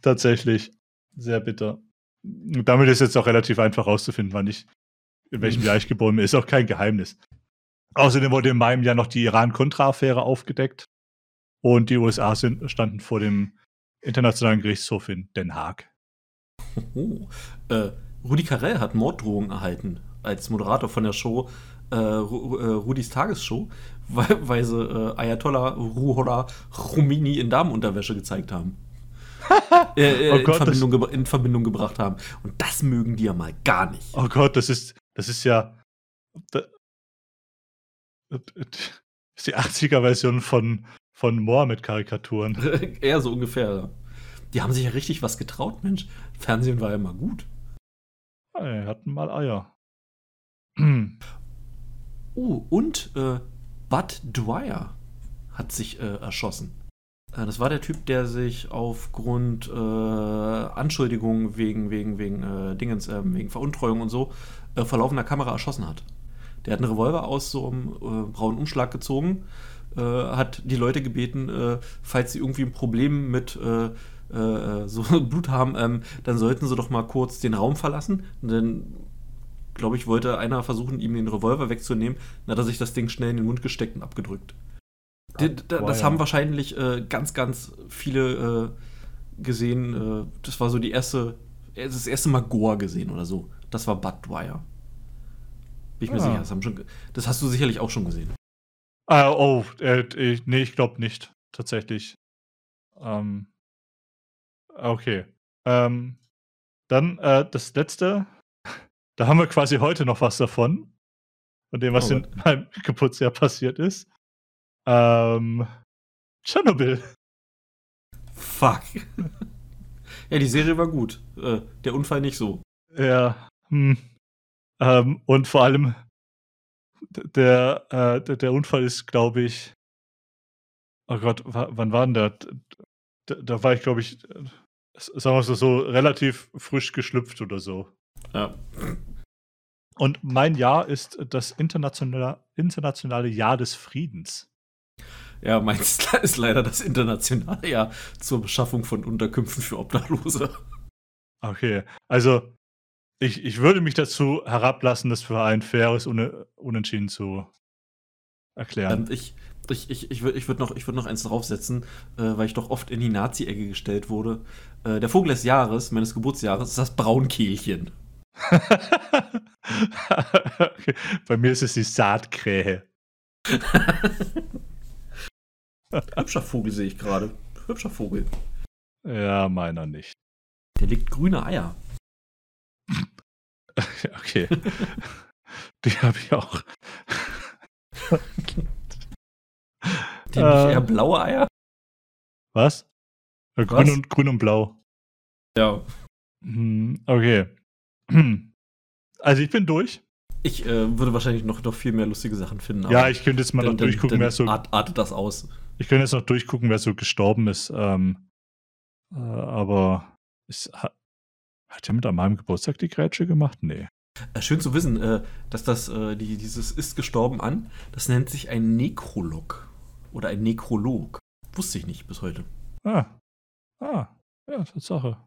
tatsächlich. Sehr bitter. Und damit ist jetzt auch relativ einfach rauszufinden, wann ich, in welchem Jahr ich geboren bin. Ist auch kein Geheimnis. Außerdem wurde in meinem Jahr noch die Iran-Contra-Affäre aufgedeckt. Und die USA sind, standen vor dem Internationalen Gerichtshof in Den Haag. Oh. Äh, Rudi Carell hat Morddrohungen erhalten als Moderator von der Show äh, Ru äh, Rudis Tagesshow, weil, weil sie äh, Ayatollah Ruhollah Khomeini in Damenunterwäsche gezeigt haben. äh, äh, Oh in, Gott, Verbindung in Verbindung gebracht haben. Und das mögen die ja mal gar nicht. Oh Gott, das ist, das ist ja. Da, das ist die 80er-Version von, von Mohammed-Karikaturen. Eher so ungefähr. Die haben sich ja richtig was getraut, Mensch. Fernsehen war ja mal gut. Die hatten mal Eier. Oh, und äh, Bud Dwyer hat sich äh, erschossen. Äh, das war der Typ, der sich aufgrund äh, Anschuldigungen wegen, wegen, wegen äh, Dingens, äh, wegen Veruntreuung und so vor laufender Kamera erschossen hat. Der hat einen Revolver aus so einem braunen Umschlag gezogen, hat die Leute gebeten, falls sie irgendwie ein Problem mit äh, äh, so Blut haben, ähm, dann sollten sie doch mal kurz den Raum verlassen. Und dann, glaube ich, wollte einer versuchen, ihm den Revolver wegzunehmen. Dann hat er sich das Ding schnell in den Mund gesteckt und abgedrückt. Da, das haben wahrscheinlich äh, ganz, ganz viele äh, gesehen. Äh, das war so die erste, äh, das erste Mal Goa gesehen oder so. Das war Bud Dwyer. Bin ich mir Ah. sicher. Das, haben schon, das hast du sicherlich auch schon gesehen. Ah, oh, äh, ich, nee, ich glaube nicht. Tatsächlich. Ähm, okay. Ähm, dann äh, das letzte. Da haben wir quasi heute noch was davon. Von dem, was Oh in meinem Geburtsjahr passiert ist. Ähm, Tschernobyl. Fuck. ja, die Serie war gut. Äh, der Unfall nicht so. Ja. Hm. Ähm, und vor allem, der, äh, der, der Unfall ist, glaube ich. Oh Gott, wa- wann war denn der? D- d- Da war ich, glaube ich, sagen wir so, so, relativ frisch geschlüpft oder so. Ja. Und mein Jahr ist das internationale, internationale Jahr des Friedens. Ja, meins ist leider das internationale Jahr zur Beschaffung von Unterkünften für Obdachlose. Okay, also ich, ich würde mich dazu herablassen, das für ein faires Une- Unentschieden zu erklären. Ähm, ich ich, ich, ich würde ich würd noch, ich würd noch eins draufsetzen, äh, weil ich doch oft in die Nazi-Ecke gestellt wurde. Äh, der Vogel des Jahres, meines Geburtsjahres, ist das Braunkehlchen. okay. Bei mir ist es die Saatkrähe. Hübscher Vogel sehe ich gerade. Hübscher Vogel. Ja, meiner nicht. Der legt grüne Eier. Okay. Die habe ich auch. Die Äh. nicht eher blaue Eier? Was? Äh, Grün, Was? und, grün und blau. Ja. Hm, Okay. Also ich bin durch. Ich äh, würde wahrscheinlich noch, noch viel mehr lustige Sachen finden. Ja, ich könnte jetzt mal noch dann, dann, durchgucken, dann wer so. art, artet das aus. Ich könnte jetzt noch durchgucken, wer so gestorben ist. Ähm, äh, aber ist, hat, hat er mit an meinem Geburtstag die Grätsche gemacht? Nee. Äh, schön zu wissen, äh, dass das, äh, die, dieses ist gestorben an, das nennt sich ein Nekrolog. Oder ein Nekrolog. Wusste ich nicht bis heute. Ah. Ah. Ja, Tatsache.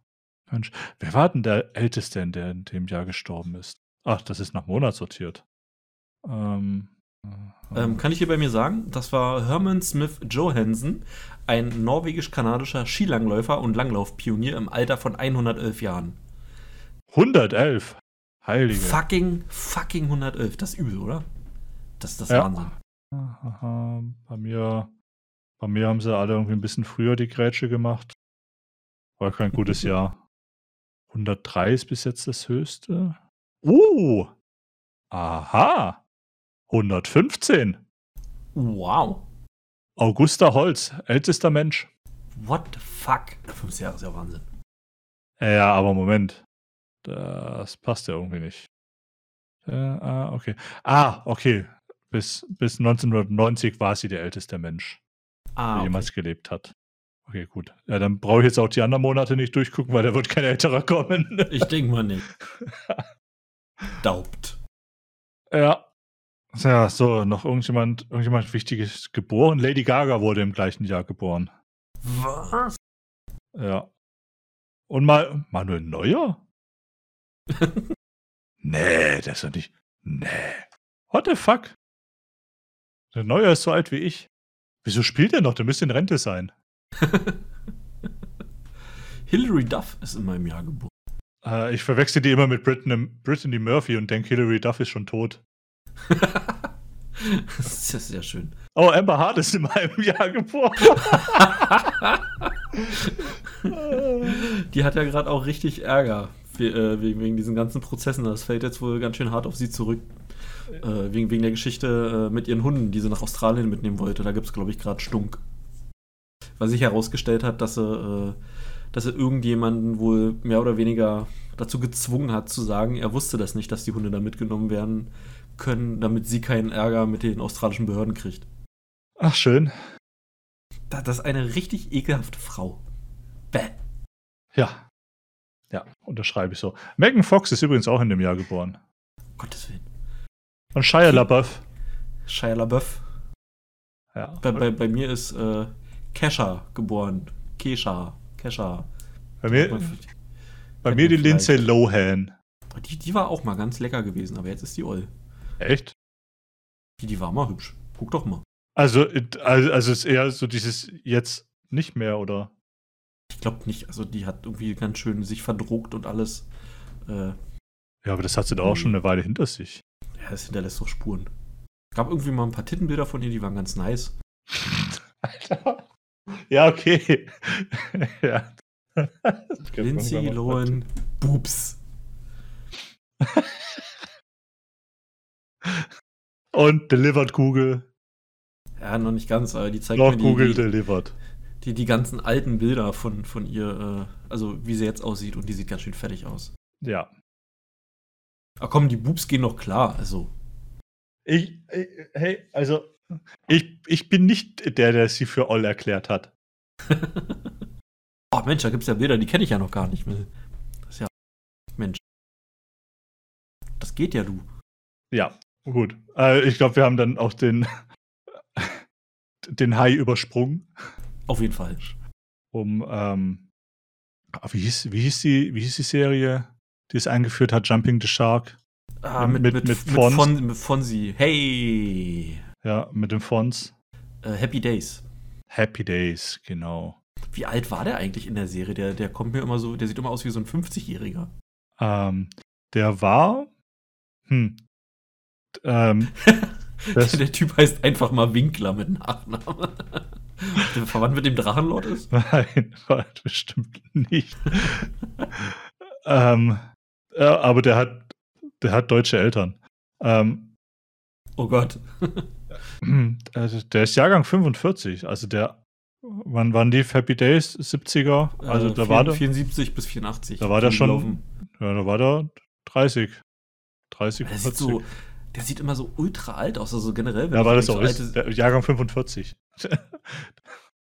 Mensch. Wer war denn der Älteste, der in dem Jahr gestorben ist? Ach, das ist nach Monat sortiert. Ähm. äh, Ähm, kann ich hier bei mir sagen, das war Herman Smith Johansen, ein norwegisch-kanadischer Skilangläufer und Langlaufpionier im Alter von 111 Jahren. 111. Heilige. Fucking, fucking 111. Das ist übel, oder? Das ist das ja. Wahnsinn. Aha, bei mir, bei mir haben sie alle irgendwie ein bisschen früher die Grätsche gemacht. War kein gutes Jahr. 103 ist bis jetzt das höchste. Uh! Aha! 115. Wow. Augusta Holz, ältester Mensch. What the fuck? Fünf Jahre ist ja Wahnsinn. Ja, aber Moment. Das passt ja irgendwie nicht. Äh, ah, okay. Ah, okay. Bis, bis 1990 war sie der älteste Mensch, ah, der okay. jemals gelebt hat. Okay, gut. Ja, dann brauche ich jetzt auch die anderen Monate nicht durchgucken, weil da wird kein älterer kommen. Ich denke mal nicht. Daubt. Ja. Ja, so, noch irgendjemand, irgendjemand Wichtiges geboren. Lady Gaga wurde im gleichen Jahr geboren. Was? Ja. Und mal Manuel Neuer? nee, das ist doch nicht. Nee. What the fuck? Der Neuer ist so alt wie ich. Wieso spielt er noch? Der müsste in Rente sein. Hilary Duff ist in meinem Jahr geboren. Äh, ich verwechsel die immer mit Brittany, Brittany Murphy und denke, Hilary Duff ist schon tot. das ist sehr schön. Oh, Amber Hart ist in meinem Jahr geboren. die hat ja gerade auch richtig Ärger äh, wegen, wegen diesen ganzen Prozessen. Das fällt jetzt wohl ganz schön hart auf sie zurück. Äh, wegen, wegen der Geschichte äh, mit ihren Hunden, die sie nach Australien mitnehmen wollte. Da gibt es, glaube ich, gerade Stunk. Weil sich herausgestellt hat, dass sie, äh, dass sie irgendjemanden wohl mehr oder weniger dazu gezwungen hat, zu sagen, er wusste das nicht, dass die Hunde da mitgenommen werden können, damit sie keinen Ärger mit den australischen Behörden kriegt. Ach, schön. Das ist eine richtig ekelhafte Frau. Bäh. Ja. Ja, unterschreibe ich so. Megan Fox ist übrigens auch in dem Jahr geboren. Gottes Willen. Und Shia LaBeouf. Shia LaBeouf. Ja. Bei, bei, bei mir ist äh, Kesha geboren. Kesha. Kesha. Bei mir, bei mir die Lindsay Lohan. Die, die war auch mal ganz lecker gewesen, aber jetzt ist die Oll. Echt? Die, die war mal hübsch. Guck doch mal. Also, also, also ist eher so dieses jetzt nicht mehr, oder? Ich glaube nicht. Also die hat irgendwie ganz schön sich verdruckt und alles. Äh, ja, aber das hat sie doch auch schon eine Weile hinter sich. Ja, das hinterlässt doch Spuren. Gab irgendwie mal ein paar Tittenbilder von ihr, die waren ganz nice. Alter. Ja, okay. ja. Lindsay Lohan Boobs. Und Delivered Kugel. Ja, noch nicht ganz, aber die zeigt noch mir die, Kugel die, delivered. Die, die ganzen alten Bilder von, von ihr, äh, also wie sie jetzt aussieht und die sieht ganz schön fertig aus. Ja. Ach komm, die Boobs gehen noch klar, also. Ich, ich hey, also, ich, ich bin nicht der, der sie für All erklärt hat. oh Mensch, da gibt es ja Bilder, die kenne ich ja noch gar nicht mehr. Das ist ja. Mensch. Das geht ja, du. Ja, gut. Äh, ich glaube, wir haben dann auch den, den Hai übersprungen. Auf jeden Fall. Um, ähm, wie hieß, wie, hieß die, wie hieß die Serie, die es eingeführt hat, Jumping the Shark? Ah, mit, mit, mit, mit, Fons. Fon, mit Fonsi. Hey! Ja, mit dem Fons. Uh, Happy Days. Happy Days, genau. Wie alt war der eigentlich in der Serie? Der, der kommt mir immer so, der sieht immer aus wie so ein 50-Jähriger. Ähm, der war. Hm. Ähm, der Typ heißt einfach mal Winkler mit Nachnamen. der verwandt mit dem Drachenlord ist? Nein, bestimmt nicht. ähm, ja, aber der hat, der hat deutsche Eltern. Ähm, oh Gott. der ist Jahrgang 45, also der Wann waren die Happy Days? 70er? Also äh, da 74 war der 74 bis 84. Da war der schon. Laufen. Ja, da war der 30. 30, der 40. Sieht so, der sieht immer so ultra alt aus, also generell. Ja, weil das auch so ist. Jahrgang 45.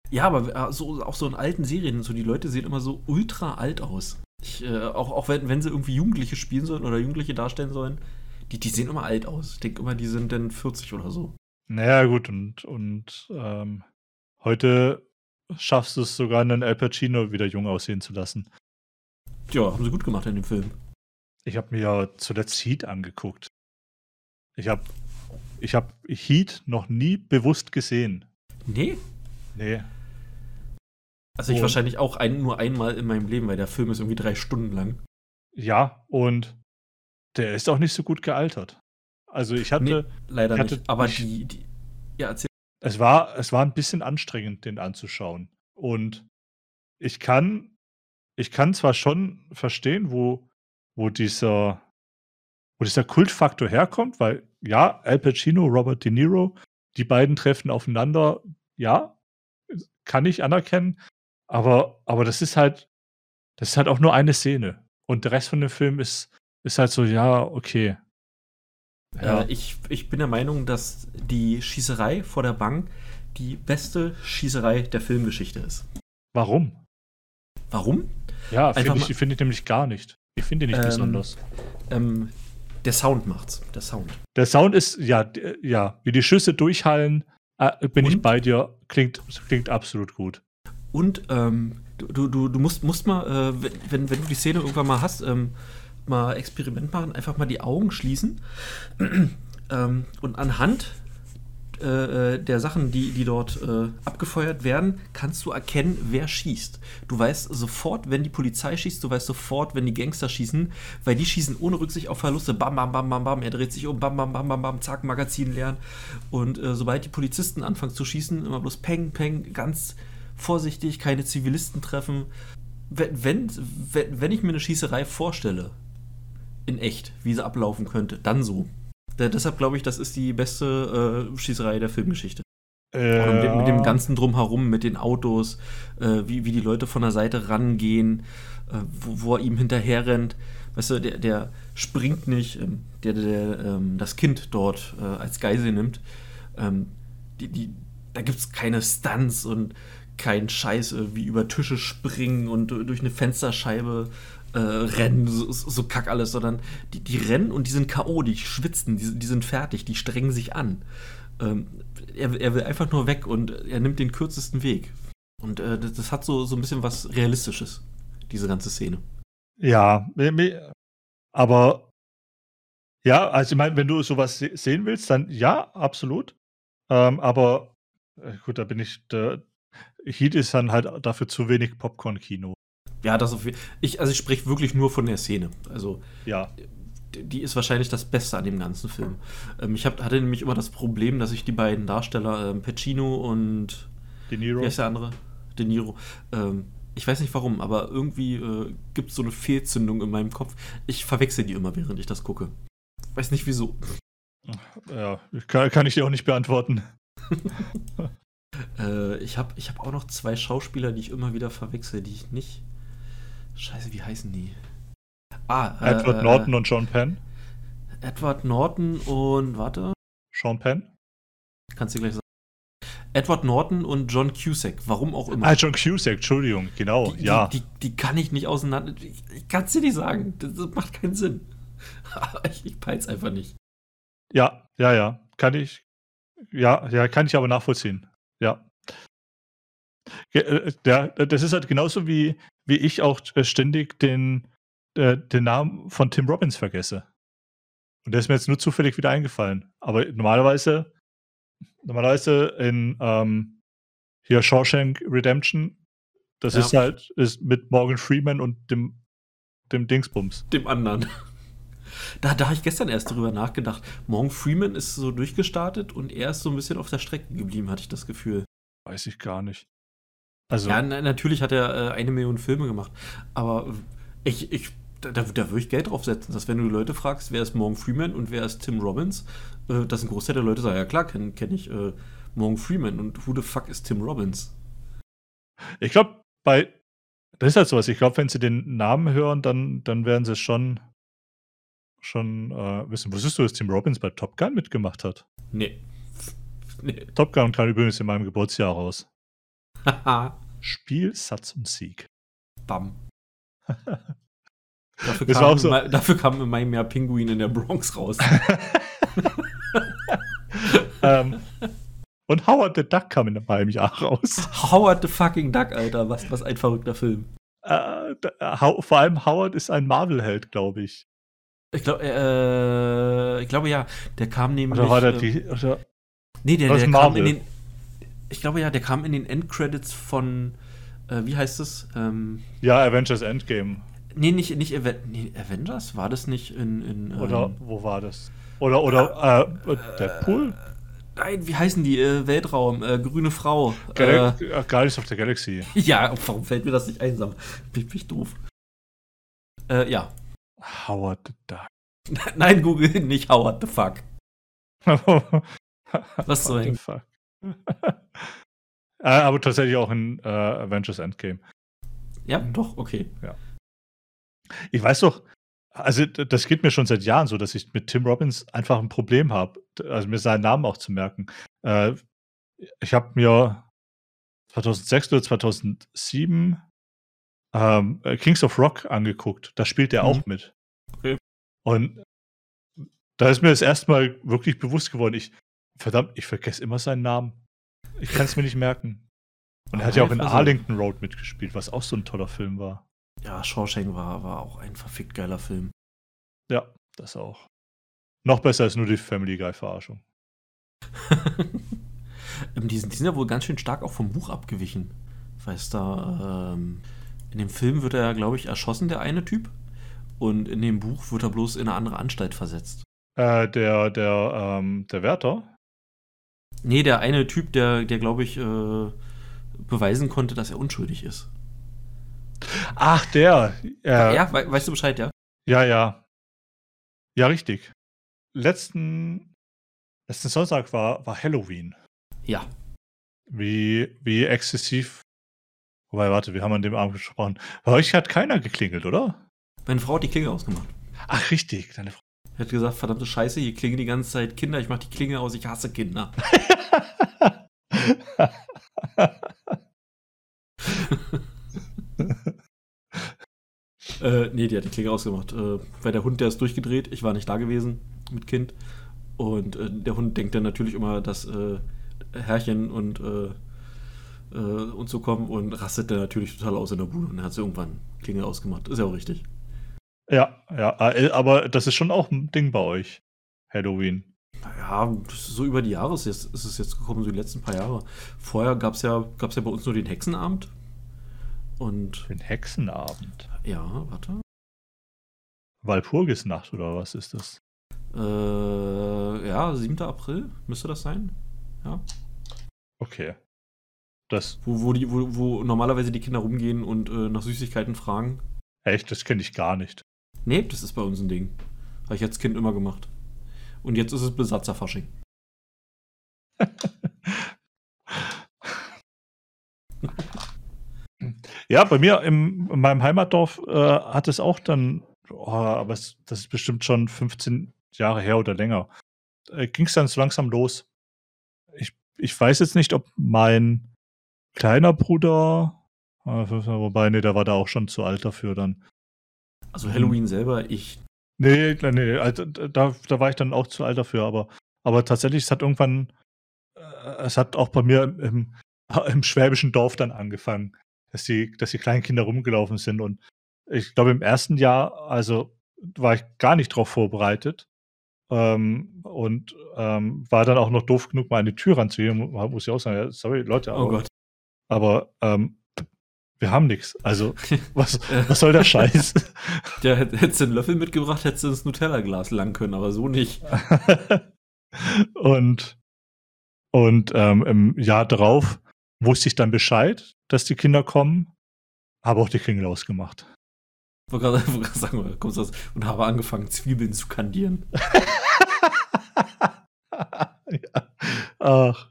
ja, aber äh, so, auch so in alten Serien, so die Leute sehen immer so ultra alt aus. Ich, äh, auch auch wenn, wenn sie irgendwie Jugendliche spielen sollen oder Jugendliche darstellen sollen, die, die sehen immer alt aus. Ich denke immer, die sind dann 40 oder so. Naja, gut, und, und ähm, heute schaffst du es sogar, einen Al Pacino wieder jung aussehen zu lassen. Ja, haben sie gut gemacht in dem Film. Ich habe mir ja zuletzt Heat angeguckt. Ich habe ich hab Heat noch nie bewusst gesehen. Nee? Nee. Also ich und, wahrscheinlich auch ein, nur einmal in meinem Leben, weil der Film ist irgendwie drei Stunden lang. Ja, und der ist auch nicht so gut gealtert. Also ich hatte. Nee, leider hatte nicht. Aber die, die. Ja, erzähl. Es war, es war ein bisschen anstrengend, den anzuschauen. Und ich kann, ich kann zwar schon verstehen, wo, wo dieser, wo dieser Kultfaktor herkommt, weil ja, Al Pacino, Robert De Niro, die beiden treffen aufeinander, ja, kann ich anerkennen, aber, aber das ist halt, das ist halt auch nur eine Szene. Und der Rest von dem Film ist, ist halt so, ja, okay. Ja. Äh, ich, ich bin der Meinung, dass die Schießerei vor der Bank die beste Schießerei der Filmgeschichte ist. Warum? Warum? Ja, finde ich, find ich nämlich gar nicht. Ich finde die nicht ähm, besonders. Ähm, der Sound macht's. Der Sound. Der Sound ist, ja, ja, wie die Schüsse durchhallen, äh, bin Und? ich bei dir. Klingt, klingt absolut gut. Und ähm, du, du, du musst, musst mal, äh, wenn, wenn du die Szene irgendwann mal hast, ähm, mal Experiment machen, einfach mal die Augen schließen ähm, und anhand äh, äh, der Sachen, die, die dort äh, abgefeuert werden, kannst du erkennen, wer schießt. Du weißt sofort, wenn die Polizei schießt, du weißt sofort, wenn die Gangster schießen, weil die schießen ohne Rücksicht auf Verluste. Bam, bam, bam, bam, bam. Er dreht sich um, bam, bam, bam, bam, bam, zack, Magazin leeren. Und äh, sobald die Polizisten anfangen zu schießen, immer bloß peng, peng, ganz vorsichtig, keine Zivilisten treffen. Wenn, wenn, wenn ich mir eine Schießerei vorstelle, in echt, wie sie ablaufen könnte, dann so. Da, deshalb glaube ich, das ist die beste äh, Schießerei der Filmgeschichte. Ja. Mit dem, mit, dem, ganzen Drumherum, mit den Autos, äh, wie, wie die Leute von der Seite rangehen, äh, wo, wo, er ihm hinterher rennt. Weißt du, der, der springt nicht, ähm, der, der ähm, das Kind dort äh, als Geisel nimmt. Ähm, die, die, da gibt es keine Stunts und keinen Scheiß wie über Tische springen und durch eine Fensterscheibe äh, rennen, so, so, kack alles, sondern die, die rennen und die sind K.O., die schwitzen, die, die sind fertig, die strengen sich an. Ähm, er, er, will einfach nur weg und er nimmt den kürzesten Weg. Und äh, das, das, hat so, so ein bisschen was Realistisches, diese ganze Szene. Ja, aber ja, also ich meine, wenn du sowas sehen willst, dann ja, absolut. Ähm, aber äh, gut, da bin ich, der Heat ist dann halt dafür zu wenig Popcorn-Kino. Ja, das auf ich Also ich spreche wirklich nur von der Szene. Also ja. Die ist wahrscheinlich das Beste an dem ganzen Film. Ähm, ich hab, hatte nämlich immer das Problem, dass ich die beiden Darsteller, ähm, Pacino und De Niro. Wie heißt der andere? De Niro. Ähm, ich weiß nicht warum, aber irgendwie äh, gibt es so eine Fehlzündung in meinem Kopf. Ich verwechsel die immer, während ich das gucke. Weiß nicht wieso. Ja, kann, kann ich dir auch nicht beantworten. äh, ich habe ich hab auch noch zwei Schauspieler, die ich immer wieder verwechsel, die ich nicht Scheiße, wie heißen die? Ah, äh, Edward äh, Norton und Sean Penn. Edward Norton und, warte. Sean Penn? Kannst du gleich sagen. Edward Norton und John Cusack, warum auch immer. Ah, John Cusack, Entschuldigung, genau, die, ja. Die, die, die, kann ich nicht auseinander. Ich, ich kann es dir nicht sagen. Das, das, macht keinen Sinn. ich, ich peil's einfach nicht. Ja, ja, ja. Kann ich. Ja, ja, kann ich aber nachvollziehen. Ja. Äh, ja, das ist halt genauso wie, wie ich auch äh, ständig den, äh, den Namen von Tim Robbins vergesse. Und der ist mir jetzt nur zufällig wieder eingefallen. Aber normalerweise, normalerweise in ähm, hier Shawshank Redemption, das ja. ist halt ist mit Morgan Freeman und dem, dem Dingsbums. Dem anderen. Da, da habe ich gestern erst drüber nachgedacht. Morgan Freeman ist so durchgestartet und er ist so ein bisschen auf der Strecke geblieben, hatte ich das Gefühl. Weiß ich gar nicht. Also, ja, natürlich hat er äh, eine Million Filme gemacht, aber ich, ich, da, da würde ich Geld draufsetzen, dass wenn du Leute fragst, wer ist Morgan Freeman und wer ist Tim Robbins, äh, dass ein Großteil der Leute sagen, ja klar, kenne kenn ich äh, Morgan Freeman und who the fuck ist Tim Robbins? Ich glaube, bei, das ist halt sowas, ich glaube, wenn sie den Namen hören, dann, dann werden sie es schon, schon äh, wissen. Wusstest du, dass Tim Robbins bei Top Gun mitgemacht hat? Nee. nee. Top Gun kam übrigens in meinem Geburtsjahr raus. Spiel, Satz und Sieg. Bam. dafür, kam so. Mal, dafür kam in meinem Jahr Pinguin in der Bronx raus. ähm, und Howard the Duck kam in meinem Jahr raus. Howard the fucking Duck, Alter, was, was ein verrückter Film. Äh, da, vor allem Howard ist ein Marvel-Held, glaube ich. Ich glaube, äh, ich glaube ja, der kam nämlich. Oder war der die, oder, nee, der, der kam in den, ich glaube ja, der kam in den Endcredits von, äh, wie heißt es? Ähm, ja, Avengers Endgame. Nee, nicht, nicht Aven nee, Avengers? War das nicht in. in Oder ähm, wo war das? Oder, oder äh, Deadpool? Nein, wie heißen die? Äh, Weltraum, äh, grüne Frau. Gal äh, Guardians of the Galaxy. Ja, warum fällt mir das nicht einsam? Bin ich doof. Äh, ja. Howard the Duck. Nein, Google, nicht Howard the Fuck. Was soll ich? äh, aber tatsächlich auch in äh, Avengers Endgame. Ja, doch, okay. Ja. Ich weiß doch, also das geht mir schon seit Jahren so, dass ich mit Tim Robbins einfach ein Problem habe, also mir seinen Namen auch zu merken. Äh, ich habe mir 2006 oder 2007 ähm, Kings of Rock angeguckt. Da spielt er mhm. auch mit. Okay. Und da ist mir das erste Mal wirklich bewusst geworden, ich, verdammt, ich vergesse immer seinen Namen. Ich kann es mir nicht merken. Und er hat ja auch in Arlington Road mitgespielt, was auch so ein toller Film war. Ja, Shawshank war, war auch ein verfickt geiler Film. Ja, das auch. Noch besser als nur die Family Guy-Verarschung. ähm, die, sind, die sind ja wohl ganz schön stark auch vom Buch abgewichen. Weißt du, ähm, in dem Film wird er, glaube ich, erschossen, der eine Typ. Und in dem Buch wird er bloß in eine andere Anstalt versetzt. Äh, der, der, ähm, der Wärter? Nee, der eine Typ, der, der glaube ich, äh, beweisen konnte, dass er unschuldig ist. Ach, der. Äh, ja, we weißt du Bescheid, ja? Ja, ja. Ja, richtig. Letzten, letzten Sonntag war, war Halloween. Ja. Wie, wie exzessiv. Wobei, warte, wir haben an dem Abend gesprochen. Bei euch hat keiner geklingelt, oder? Meine Frau hat die Klingel ausgemacht. Ach, richtig, deine Frau. Er hat gesagt, verdammte Scheiße, hier klingen die ganze Zeit Kinder, ich mach die Klingel aus, ich hasse Kinder. äh, nee, die hat die Klinge ausgemacht. Äh, weil der Hund, der ist durchgedreht, ich war nicht da gewesen mit Kind. Und äh, der Hund denkt dann natürlich immer, dass äh, Herrchen und, äh, äh, und so kommen und rastet dann natürlich total aus in der Bude und dann hat sie irgendwann Klinge ausgemacht. Ist ja auch richtig. Ja, ja, aber das ist schon auch ein Ding bei euch. Halloween. Ja, so über die Jahre ist es, ist es jetzt gekommen, so die letzten paar Jahre. Vorher gab es ja, gab's ja bei uns nur den Hexenabend. Und den Hexenabend? Ja, warte. Walpurgisnacht oder was ist das? Äh, ja, 7. April müsste das sein. Ja. Okay. Das. Wo, wo, die, wo, wo normalerweise die Kinder rumgehen und äh, nach Süßigkeiten fragen. Echt? Das kenne ich gar nicht. Nee, das ist bei uns ein Ding. Habe ich als Kind immer gemacht. Und jetzt ist es Besatzerfasching. ja, bei mir im, in meinem Heimatdorf äh, hat es auch dann, oh, aber es, das ist bestimmt schon 15 Jahre her oder länger, äh, ging es dann so langsam los. Ich, ich weiß jetzt nicht, ob mein kleiner Bruder, äh, wobei, nee, der war da auch schon zu alt dafür dann. Also Halloween selber, ich Nee, nee, also da, da war ich dann auch zu alt dafür, aber, aber tatsächlich, es hat irgendwann, äh, es hat auch bei mir im, im schwäbischen Dorf dann angefangen, dass die, dass die kleinen Kinder rumgelaufen sind. Und ich glaube, im ersten Jahr, also war ich gar nicht darauf vorbereitet. Ähm, und ähm, war dann auch noch doof genug, mal eine Tür ranzugehen. Muss ich auch sagen, sorry, Leute, aber, oh Gott. Aber ähm, wir haben nichts. Also, was, was soll der Scheiß? Ja, hättest du einen Löffel mitgebracht, hättest du ins Nutella-Glas lang können, aber so nicht. und und ähm, im Jahr darauf wusste ich dann Bescheid, dass die Kinder kommen, habe auch die Klingel ausgemacht. Ich wollte gerade sagen, kommst du aus und habe angefangen, Zwiebeln zu kandieren. ja. Ach.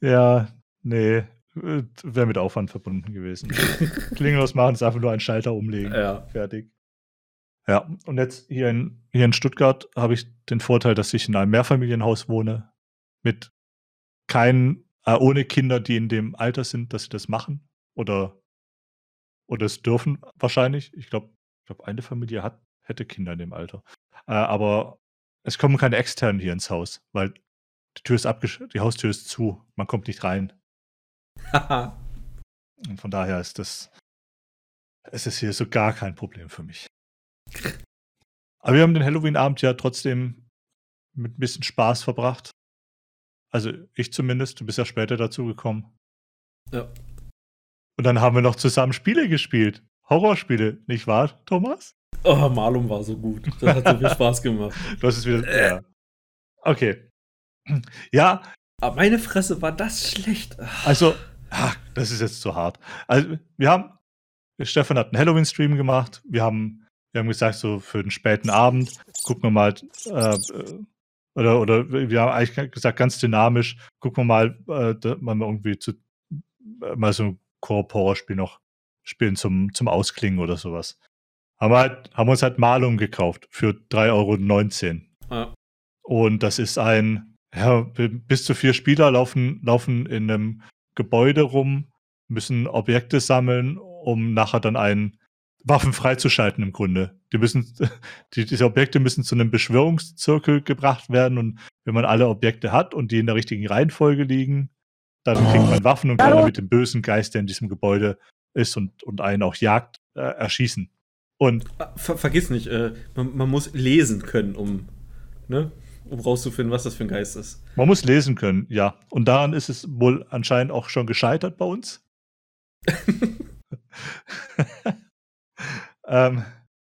Ja, nee. Wäre mit Aufwand verbunden gewesen. Klingellos machen ist einfach nur einen Schalter umlegen. Ja. Fertig. Ja, und jetzt hier in, hier in Stuttgart habe ich den Vorteil, dass ich in einem Mehrfamilienhaus wohne, mit keinen, äh, ohne Kinder, die in dem Alter sind, dass sie das machen. Oder, oder es dürfen wahrscheinlich. Ich glaube, ich glaub, eine Familie hat, hätte Kinder in dem Alter. Äh, aber es kommen keine externen hier ins Haus, weil die Tür ist abgesch die Haustür ist zu, man kommt nicht rein. Und von daher ist das, es ist hier so gar kein Problem für mich. Aber wir haben den Halloween-Abend ja trotzdem mit ein bisschen Spaß verbracht. Also ich zumindest, du bist ja später dazu gekommen. Ja. Und dann haben wir noch zusammen Spiele gespielt. Horrorspiele, nicht wahr, Thomas? Oh, Malum war so gut. Das hat so viel Spaß gemacht. Du hast es wieder. Ja. Okay. Ja. Aber meine Fresse war das schlecht. Also, ach, das ist jetzt zu hart. Also, wir haben. Stefan hat einen Halloween-Stream gemacht. Wir haben, wir haben gesagt, so für den späten Abend gucken wir mal. Äh, oder, oder wir haben eigentlich gesagt, ganz dynamisch, gucken wir mal, äh, mal irgendwie zu, äh, mal so ein Koop-Horror-Spiel noch spielen zum, zum Ausklingen oder sowas. Haben, wir halt, haben uns halt Malung gekauft für 3,19 Euro. Ja. Und das ist ein, ja, bis zu vier Spieler laufen, laufen in einem Gebäude rum, müssen Objekte sammeln, um nachher dann einen Waffen freizuschalten im Grunde. Die müssen, die, diese Objekte müssen zu einem Beschwörungszirkel gebracht werden und wenn man alle Objekte hat und die in der richtigen Reihenfolge liegen, dann kriegt man Waffen und kann dann mit dem bösen Geist, der in diesem Gebäude ist und, und einen auch jagt, äh, erschießen. Und Ver vergiss nicht, äh, man, man, muss lesen können, um, ne, um rauszufinden, was das für ein Geist ist. Man muss lesen können, ja. Und daran ist es wohl anscheinend auch schon gescheitert bei uns. ähm,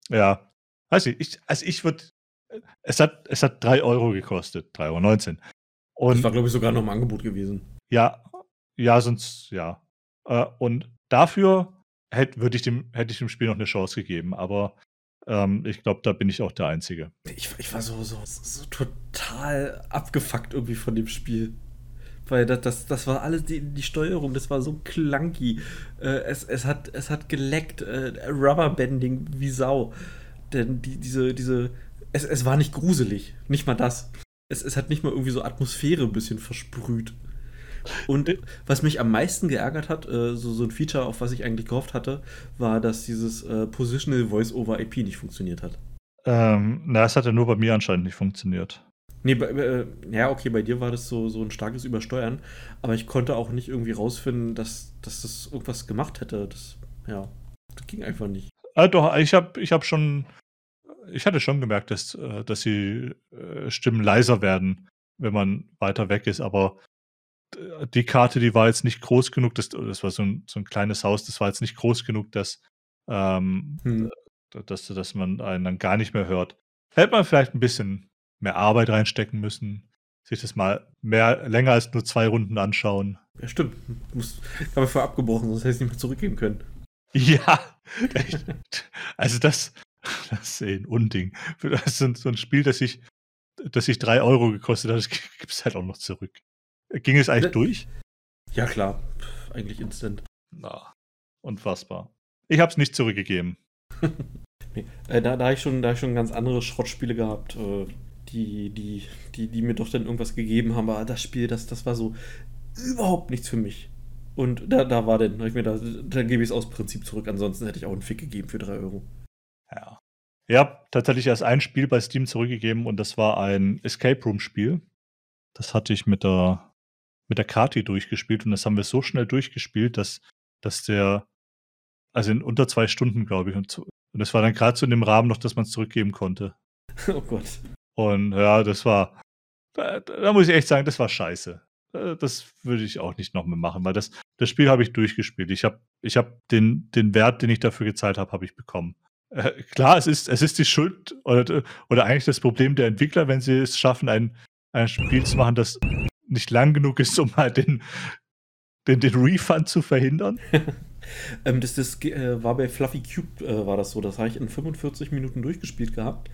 ja. Weiß ich, ich also ich würde. Es hat, es hat 3 Euro gekostet, 3,19 Euro. Und, das war, glaube ich, sogar noch im Angebot gewesen. Ja, ja, sonst, ja. Äh, und dafür hätte, ich dem, hätte ich dem Spiel noch eine Chance gegeben, aber ähm, ich glaube, da bin ich auch der Einzige. Ich, ich war so, so, so total abgefuckt irgendwie von dem Spiel. Weil das, das, das war alles die, die Steuerung, das war so clunky. Äh, es, es, hat, es hat geleckt, äh, Rubberbanding wie Sau. Denn die, diese, diese, es, es war nicht gruselig, nicht mal das. Es, es hat nicht mal irgendwie so Atmosphäre ein bisschen versprüht. Und was mich am meisten geärgert hat, äh, so, so ein Feature, auf was ich eigentlich gehofft hatte, war, dass dieses äh, Positional Voice-over IP nicht funktioniert hat. Ähm, na, es hat ja nur bei mir anscheinend nicht funktioniert. Nee, bei, äh, ja, okay, bei dir war das so, so ein starkes Übersteuern, aber ich konnte auch nicht irgendwie rausfinden, dass, dass das irgendwas gemacht hätte. Das, ja, das ging einfach nicht. Ah, doch, ich habe ich hab schon, ich hatte schon gemerkt, dass, äh, dass die Stimmen leiser werden, wenn man weiter weg ist, aber die Karte, die war jetzt nicht groß genug, das, das war so ein, so ein kleines Haus, das war jetzt nicht groß genug, dass, ähm, hm. dass, dass man einen dann gar nicht mehr hört. Hätte man vielleicht ein bisschen mehr Arbeit reinstecken müssen, sich das mal mehr länger als nur zwei Runden anschauen. Ja, stimmt. Muss, ich habe vorher abgebrochen, sonst hätte ich es nicht mehr zurückgeben können. Ja, also das, das ist eh ein Unding. Das ist so ein Spiel, das sich, das sich drei Euro gekostet hat, das gibt es halt auch noch zurück. Ging es eigentlich durch? Ja, klar. Eigentlich instant. Na, unfassbar. Ich habe es nicht zurückgegeben. nee, äh, da, da habe ich, schon, da ich schon ganz andere Schrottspiele gehabt, äh, die, die, die, die mir doch dann irgendwas gegeben haben. Aber das Spiel, das, das war so überhaupt nichts für mich. Und da, da war dann, ich mir da, dann gebe ich es aus Prinzip zurück. Ansonsten hätte ich auch einen Fick gegeben für 3 Euro. Ja. Ich habe tatsächlich erst ein Spiel bei Steam zurückgegeben und das war ein Escape Room Spiel. Das hatte ich mit der mit der Kati durchgespielt und das haben wir so schnell durchgespielt, dass, dass der, also in unter zwei Stunden, glaube ich, und, und das war dann gerade so in dem Rahmen noch, dass man es zurückgeben konnte. Oh Gott. Und ja, das war, da, da, muss ich echt sagen, das war scheiße. Äh, das würde ich auch nicht nochmal machen, weil das, das Spiel habe ich durchgespielt. Ich habe ich hab den, den Wert, den ich dafür gezahlt habe, habe ich bekommen. Äh, klar, es ist, es ist die Schuld oder, oder eigentlich das Problem der Entwickler, wenn sie es schaffen, ein, ein Spiel zu machen, das nicht lang genug ist, um halt den, den, den Refund zu verhindern. ähm, das das äh, war bei Fluffy Cube, äh, war das so. Das habe ich in 45 Minuten durchgespielt gehabt.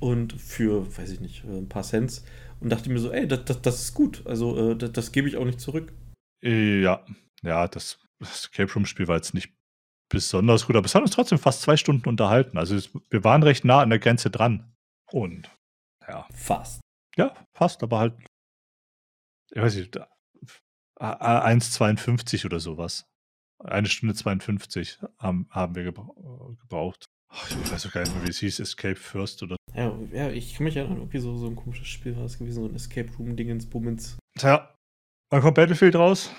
Und für, weiß ich nicht, äh, ein paar Cents. Und dachte mir so, ey, das, das, das ist gut. Also, äh, das, das gebe ich auch nicht zurück. Ja, ja, das, das Cape Room-Spiel war jetzt nicht besonders gut, aber es hat uns trotzdem fast zwei Stunden unterhalten. Also es, wir waren recht nah an der Grenze dran. Und ja. Fast. Ja, fast, aber halt ich weiß nicht, 1,52 oder sowas. Eine Stunde 52 haben, haben wir gebraucht. Ich weiß auch gar nicht mehr, wie es hieß, Escape First oder. Ja, ja ich kann mich erinnern, irgendwie so, so ein komisches Spiel war es gewesen, so ein Escape Room-Dingens, Bummens. Tja, wann kommt Battlefield raus?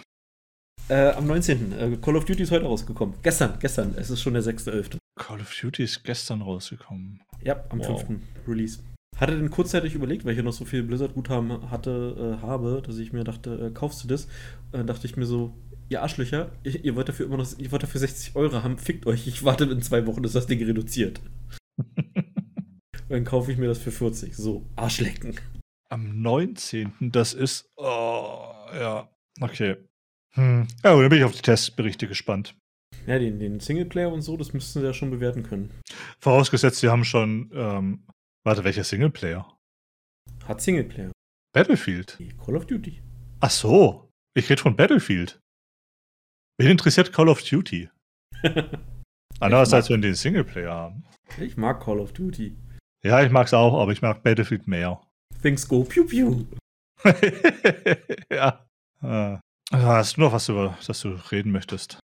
Äh, am 19. Äh, Call of Duty ist heute rausgekommen. Gestern, gestern. Es ist schon der 6.11. Call of Duty ist gestern rausgekommen. Ja, am wow. 5. Release. Hatte denn kurzzeitig überlegt, weil ich ja noch so viel Blizzard-Guthaben hatte, äh, habe, dass ich mir dachte, äh, kaufst du das? Dann dachte ich mir so, ihr Arschlöcher, ihr, ihr, wollt dafür immer noch, ihr wollt dafür 60 Euro haben, fickt euch, ich warte in zwei Wochen, ist das Ding reduziert. dann kaufe ich mir das für 40. So, Arschlecken. Am 19. Das ist. Oh, ja. Okay. Hm. Ja, dann bin ich auf die Testberichte gespannt. Ja, den, den Singleplayer und so, das müssten sie ja schon bewerten können. Vorausgesetzt, sie haben schon. Ähm, warte, welcher Singleplayer? Hat Singleplayer. Battlefield. Call of Duty. Ach so. Ich rede von Battlefield. Wen interessiert Call of Duty? Andererseits, wenn die einen Singleplayer haben. Ich mag Call of Duty. Ja, ich mag's auch, aber ich mag Battlefield mehr. Things go pew pew. ja. Äh, hast du noch was, über das du reden möchtest?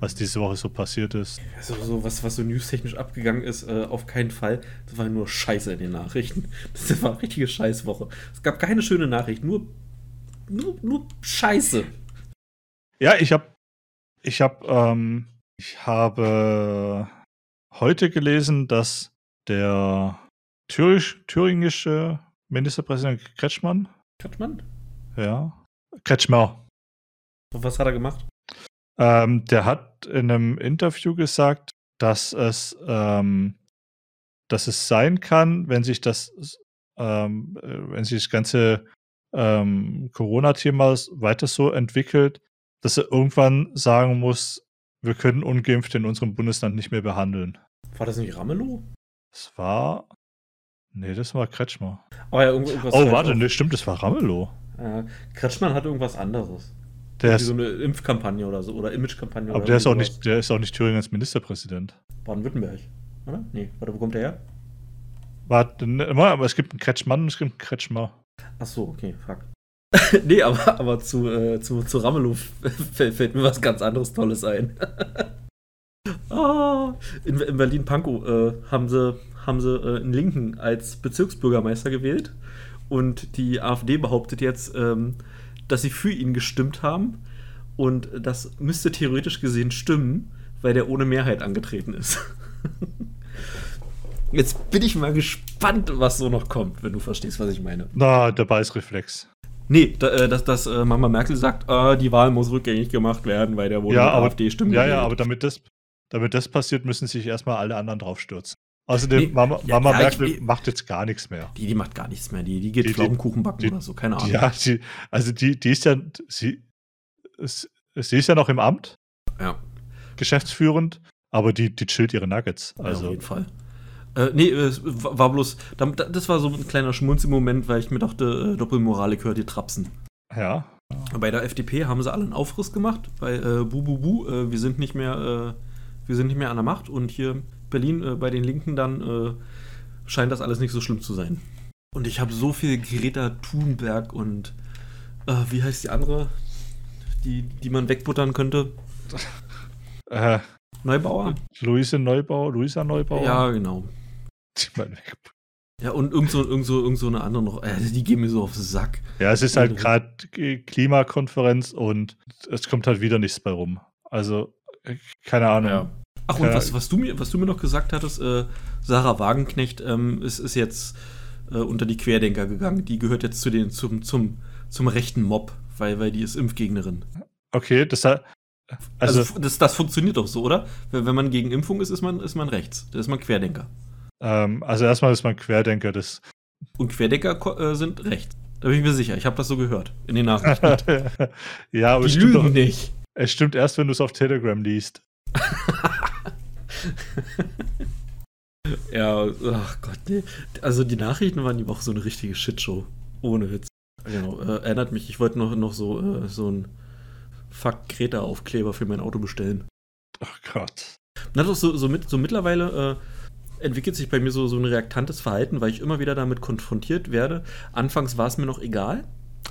Was diese Woche so passiert ist? Also so was, was so newstechnisch abgegangen ist, äh, auf keinen Fall. Das war nur Scheiße in den Nachrichten. Das war eine richtige Scheißwoche. Es gab keine schöne Nachricht, nur, nur, nur Scheiße. Ja, ich habe, ich habe, ähm, ich habe heute gelesen, dass der Thürisch, thüringische Ministerpräsident Kretschmann, Kretschmann? ja, Kretschmer, Und was hat er gemacht? Ähm, der hat in einem Interview gesagt, dass es, ähm, dass es sein kann, wenn sich das, ähm, äh, wenn sich das ganze ähm, Corona-Thema weiter so entwickelt, dass er irgendwann sagen muss, wir können Ungeimpfte in unserem Bundesland nicht mehr behandeln. War das nicht Ramelow? Das war. Nee, das war Kretschmer. Oh ja, irgend- irgendwas. Oh, warte, nee, stimmt, das war Ramelow. Ja, Kretschmann hat irgendwas anderes. Der Wie ist, so eine Impfkampagne oder so. Oder Imagekampagne. aber oder der ist, auch sowas. nicht, der ist auch nicht Thüringens Ministerpräsident. Baden-Württemberg. Oder? Nee, warte, wo kommt der her? Warte, ne, aber es gibt einen Kretschmann und es gibt einen Kretschmer. Ach so, okay, fuck. nee, aber, aber zu, äh, zu, zu Ramelow fällt, fällt mir was ganz anderes Tolles ein. ah, in, in Berlin-Pankow äh, haben sie, haben sie äh, einen Linken als Bezirksbürgermeister gewählt. Und die AfD behauptet jetzt, ähm, dass sie für ihn gestimmt haben. Und das müsste theoretisch gesehen stimmen, weil der ohne Mehrheit angetreten ist. Jetzt bin ich mal gespannt, was so noch kommt, wenn du verstehst, was ich meine. Na, der Beißreflex. Nee, äh, dass, dass äh, Mama Merkel sagt, äh, die Wahl muss rückgängig gemacht werden, weil der wurde Ja, AfD-Stimmen ja, ja, aber damit das, damit das passiert, müssen sich erstmal alle anderen draufstürzen. Außerdem, Nee, Mama, ja, Mama ja, Merkel ich- macht jetzt gar nichts mehr. Die, die macht gar nichts mehr. Die, die geht Die- Pflaumenkuchen backen die- oder so, keine Ahnung. Ja, die, also die, die ist ja, sie, sie ist ja noch im Amt, Ja, geschäftsführend, aber die, die chillt ihre Nuggets. auf Also, jeden Fall. Äh, nee, es war bloß, da- das war so ein kleiner Schmunzelmoment, weil ich mir dachte, äh, Doppelmoralik hört ihr Trapsen. ja. Bei der FDP haben sie alle einen Aufriss gemacht, bei äh, Bu Bu Bu, äh, wir sind nicht mehr, äh, wir sind nicht mehr an der Macht und hier Berlin äh, bei den Linken dann äh, scheint das alles nicht so schlimm zu sein. Und ich habe so viel Greta Thunberg und äh, wie heißt die andere, die, die man wegbuttern könnte? Äh, Neubauer? Luise Neubauer, Luisa Neubauer. Ja, genau. Die man weg- Ja, und irgend so, irgend so, irgend so eine andere noch. Äh, die gehen mir so auf den Sack. Ja, es ist halt gerade Klimakonferenz und es kommt halt wieder nichts bei rum. Also, äh, keine Ahnung. Ach, und Ja. was, was, du mir, was du mir noch gesagt hattest, äh, Sarah Wagenknecht ähm, ist, ist jetzt äh, unter die Querdenker gegangen. Die gehört jetzt zu den, zum, zum, zum rechten Mob, weil, weil die ist Impfgegnerin. Okay, das hat. Also, Also, das, das funktioniert doch so, oder? Wenn, wenn man gegen Impfung ist, ist man, ist man rechts. Da ist man Querdenker. ähm, also erstmal ist man Querdenker. Das, Und Querdenker äh, sind rechts. Da bin ich mir sicher. Ich habe das so gehört in den Nachrichten. ja, aber die es stimmt, lügen doch, nicht. es stimmt erst, wenn du es auf Telegram liest. Ja, ach Gott, nee. Also die Nachrichten waren die Woche so eine richtige Shitshow. Ohne Witz. Genau, äh, erinnert mich, ich wollte noch, noch so, äh, so ein Fuck Greta-Aufkleber für mein Auto bestellen. Ach Gott. Na doch, so, so, mit, so mittlerweile äh, entwickelt sich bei mir so, so ein reaktantes Verhalten, weil ich immer wieder damit konfrontiert werde. Anfangs war es mir noch egal.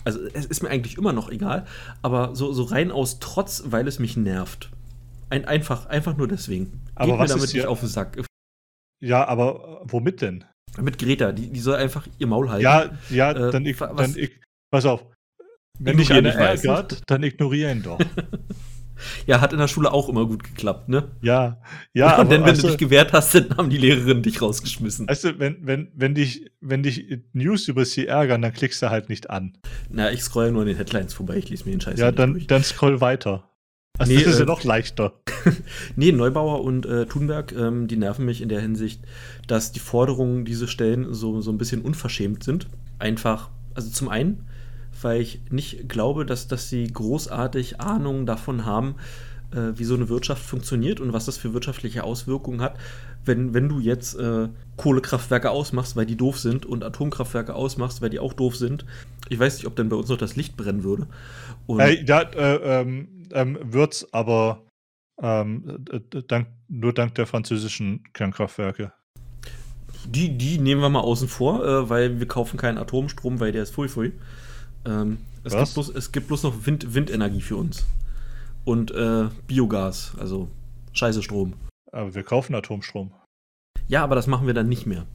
Also es ist mir eigentlich immer noch egal, aber so, so rein aus Trotz, weil es mich nervt. Ein, einfach, einfach nur deswegen. Aber Geht was mir damit ist nicht hier- auf den Sack. Ja, aber äh, womit denn? Mit Greta, die, die soll einfach ihr Maul halten. Ja, ja, Äh, dann, ich, dann ich, pass auf. Wenn dich einer ärgert, dann ignoriere ihn doch. Ja, hat in der Schule auch immer gut geklappt, ne? Ja, ja, und aber dann, wenn weißt du dich gewehrt hast, dann haben die Lehrerin dich rausgeschmissen. weißt du, wenn, wenn, wenn, dich, wenn dich News über sie ärgern, dann klickst du halt nicht an. Na, ich scroll nur an den Headlines vorbei, ich lese mir den Scheiß Ja, dann, durch. dann scroll weiter. Also nee, das ist äh, ja noch leichter. nee, Neubauer und äh, Thunberg, ähm, die nerven mich in der Hinsicht, dass die Forderungen, die sie stellen, so, so ein bisschen unverschämt sind. Einfach, also zum einen, weil ich nicht glaube, dass, dass sie großartig Ahnung davon haben, äh, wie so eine Wirtschaft funktioniert und was das für wirtschaftliche Auswirkungen hat, wenn, wenn du jetzt äh, Kohlekraftwerke ausmachst, weil die doof sind und Atomkraftwerke ausmachst, weil die auch doof sind. Ich weiß nicht, ob denn bei uns noch das Licht brennen würde. Und äh, ja, äh, ähm, ähm, wird's, aber ähm, dank, nur dank der französischen Kernkraftwerke. Die, die nehmen wir mal außen vor, äh, weil wir kaufen keinen Atomstrom, weil der ist fui fui. Ähm, es, gibt bloß, es gibt bloß noch Wind, Windenergie für uns. Und äh, Biogas, also scheiße Strom. Aber wir kaufen Atomstrom. Ja, aber das machen wir dann nicht mehr.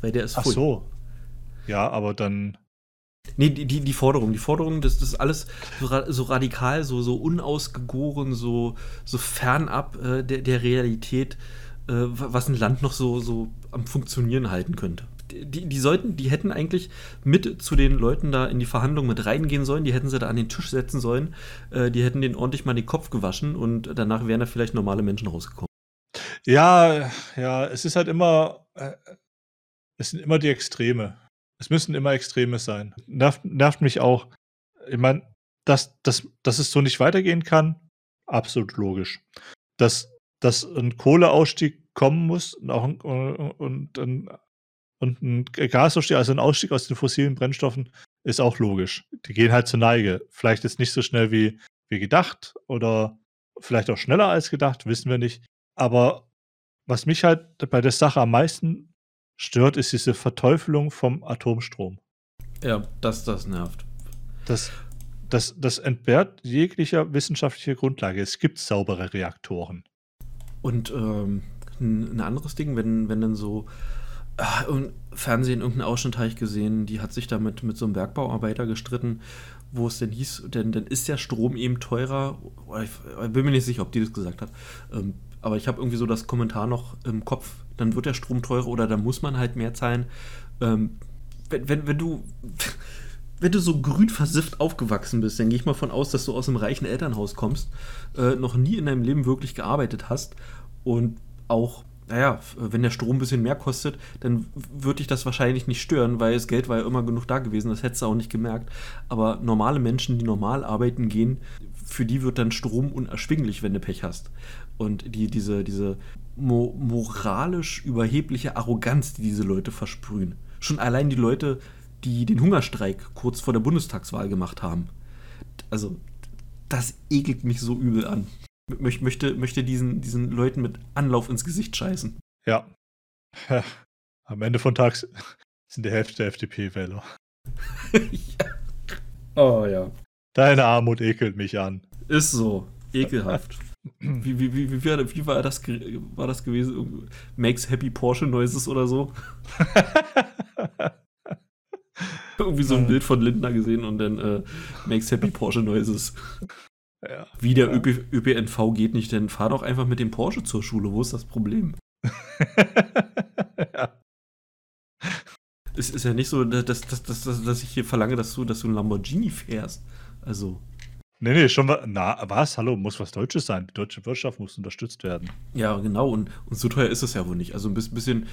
Weil der ist Ach so. Ja, aber dann. Nee, die, die, die Forderung, die Forderung, das, das ist alles so, so radikal, so, so unausgegoren, so, so fernab äh, der, der Realität, äh, was ein Land noch so, so am Funktionieren halten könnte. Die, die sollten, die hätten eigentlich mit zu den Leuten da in die Verhandlungen mit reingehen sollen, die hätten sie da an den Tisch setzen sollen, äh, die hätten den ordentlich mal den Kopf gewaschen und danach wären da vielleicht normale Menschen rausgekommen. Ja, ja, es ist halt immer, äh, es sind immer die Extreme. Es müssen immer Extreme sein. Nervt, nervt mich auch. Ich meine, dass, dass, dass es so nicht weitergehen kann, absolut logisch. Dass, dass ein Kohleausstieg kommen muss und auch ein, und, und, und ein Gasausstieg, also ein Ausstieg aus den fossilen Brennstoffen, ist auch logisch. Die gehen halt zur Neige. Vielleicht jetzt nicht so schnell wie, wie gedacht oder vielleicht auch schneller als gedacht, wissen wir nicht. Aber was mich halt bei der Sache am meisten stört, ist diese Verteufelung vom Atomstrom. Ja, das, das nervt. Das, das, das entbehrt jeglicher wissenschaftlicher Grundlage. Es gibt saubere Reaktoren. Und ähm, ein anderes Ding, wenn, wenn dann so im Fernsehen irgendeinen Ausschnitt habe ich gesehen, die hat sich da mit, so einem Bergbauarbeiter gestritten, wo es denn hieß, denn dann ist der Strom eben teurer. Ich bin mir nicht sicher, ob die das gesagt hat. Ähm, aber ich habe irgendwie so das Kommentar noch im Kopf, dann wird der Strom teurer oder dann muss man halt mehr zahlen. Ähm, wenn, wenn, wenn du. Wenn du so grün versifft aufgewachsen bist, dann gehe ich mal von aus, dass du aus einem reichen Elternhaus kommst, äh, noch nie in deinem Leben wirklich gearbeitet hast und auch naja, wenn der Strom ein bisschen mehr kostet, dann würde dich das wahrscheinlich nicht stören, weil das Geld war ja immer genug da gewesen, das hättest du auch nicht gemerkt. Aber normale Menschen, die normal arbeiten gehen, für die wird dann Strom unerschwinglich, wenn du Pech hast. Und die, diese, diese mo moralisch überhebliche Arroganz, die diese Leute versprühen. Schon allein die Leute, die den Hungerstreik kurz vor der Bundestagswahl gemacht haben. Also, das ekelt mich so übel an. Möch, möchte, möchte diesen, diesen Leuten mit Anlauf ins Gesicht scheißen. Ja. Am Ende von Tags sind die Hälfte der FDP-Wähler. ja. Oh ja. Deine Armut ekelt mich an. Ist so. Ekelhaft. Wie, wie, wie, wie, war, wie war, das, war das gewesen? Makes Happy Porsche Noises oder so? Irgendwie so ein Bild von Lindner gesehen und dann äh, Makes Happy Porsche Noises. Ja. Wie der ja. ÖP, ÖPNV geht nicht, denn fahr doch einfach mit dem Porsche zur Schule. Wo ist das Problem? ja. Es ist ja nicht so, dass, dass, dass, dass, ich hier verlange, dass du, dass du ein Lamborghini fährst. Also. Nee, nee, schon mal. Na, was? Hallo, muss was Deutsches sein. Die deutsche Wirtschaft muss unterstützt werden. Ja, genau. Und, und so teuer ist es ja wohl nicht. Also ein bisschen.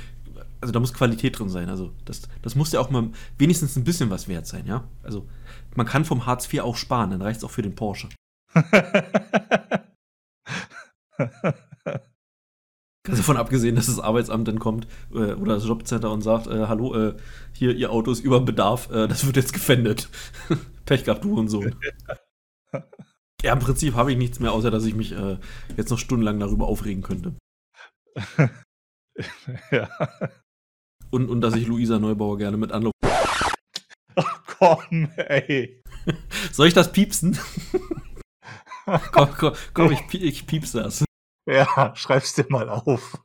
Also da muss Qualität drin sein. Also das, das muss ja auch mal wenigstens ein bisschen was wert sein, ja? Also man kann vom Hartz IV auch sparen, dann reicht es auch für den Porsche. Ganz davon abgesehen, dass das Arbeitsamt dann kommt äh, oder das Jobcenter und sagt, äh, hallo, äh, hier, Ihr Auto ist über Bedarf, äh, das wird jetzt gefändet. Pech gehabt, du und so. Ja, im Prinzip habe ich nichts mehr, außer dass ich mich äh, jetzt noch stundenlang darüber aufregen könnte. ja. Und, und dass ich Luisa Neubauer gerne mit anlaufe. Ach komm, ey. Soll ich das piepsen? komm, komm, komm, ich, ich piepse das. Ja, schreib's dir mal auf.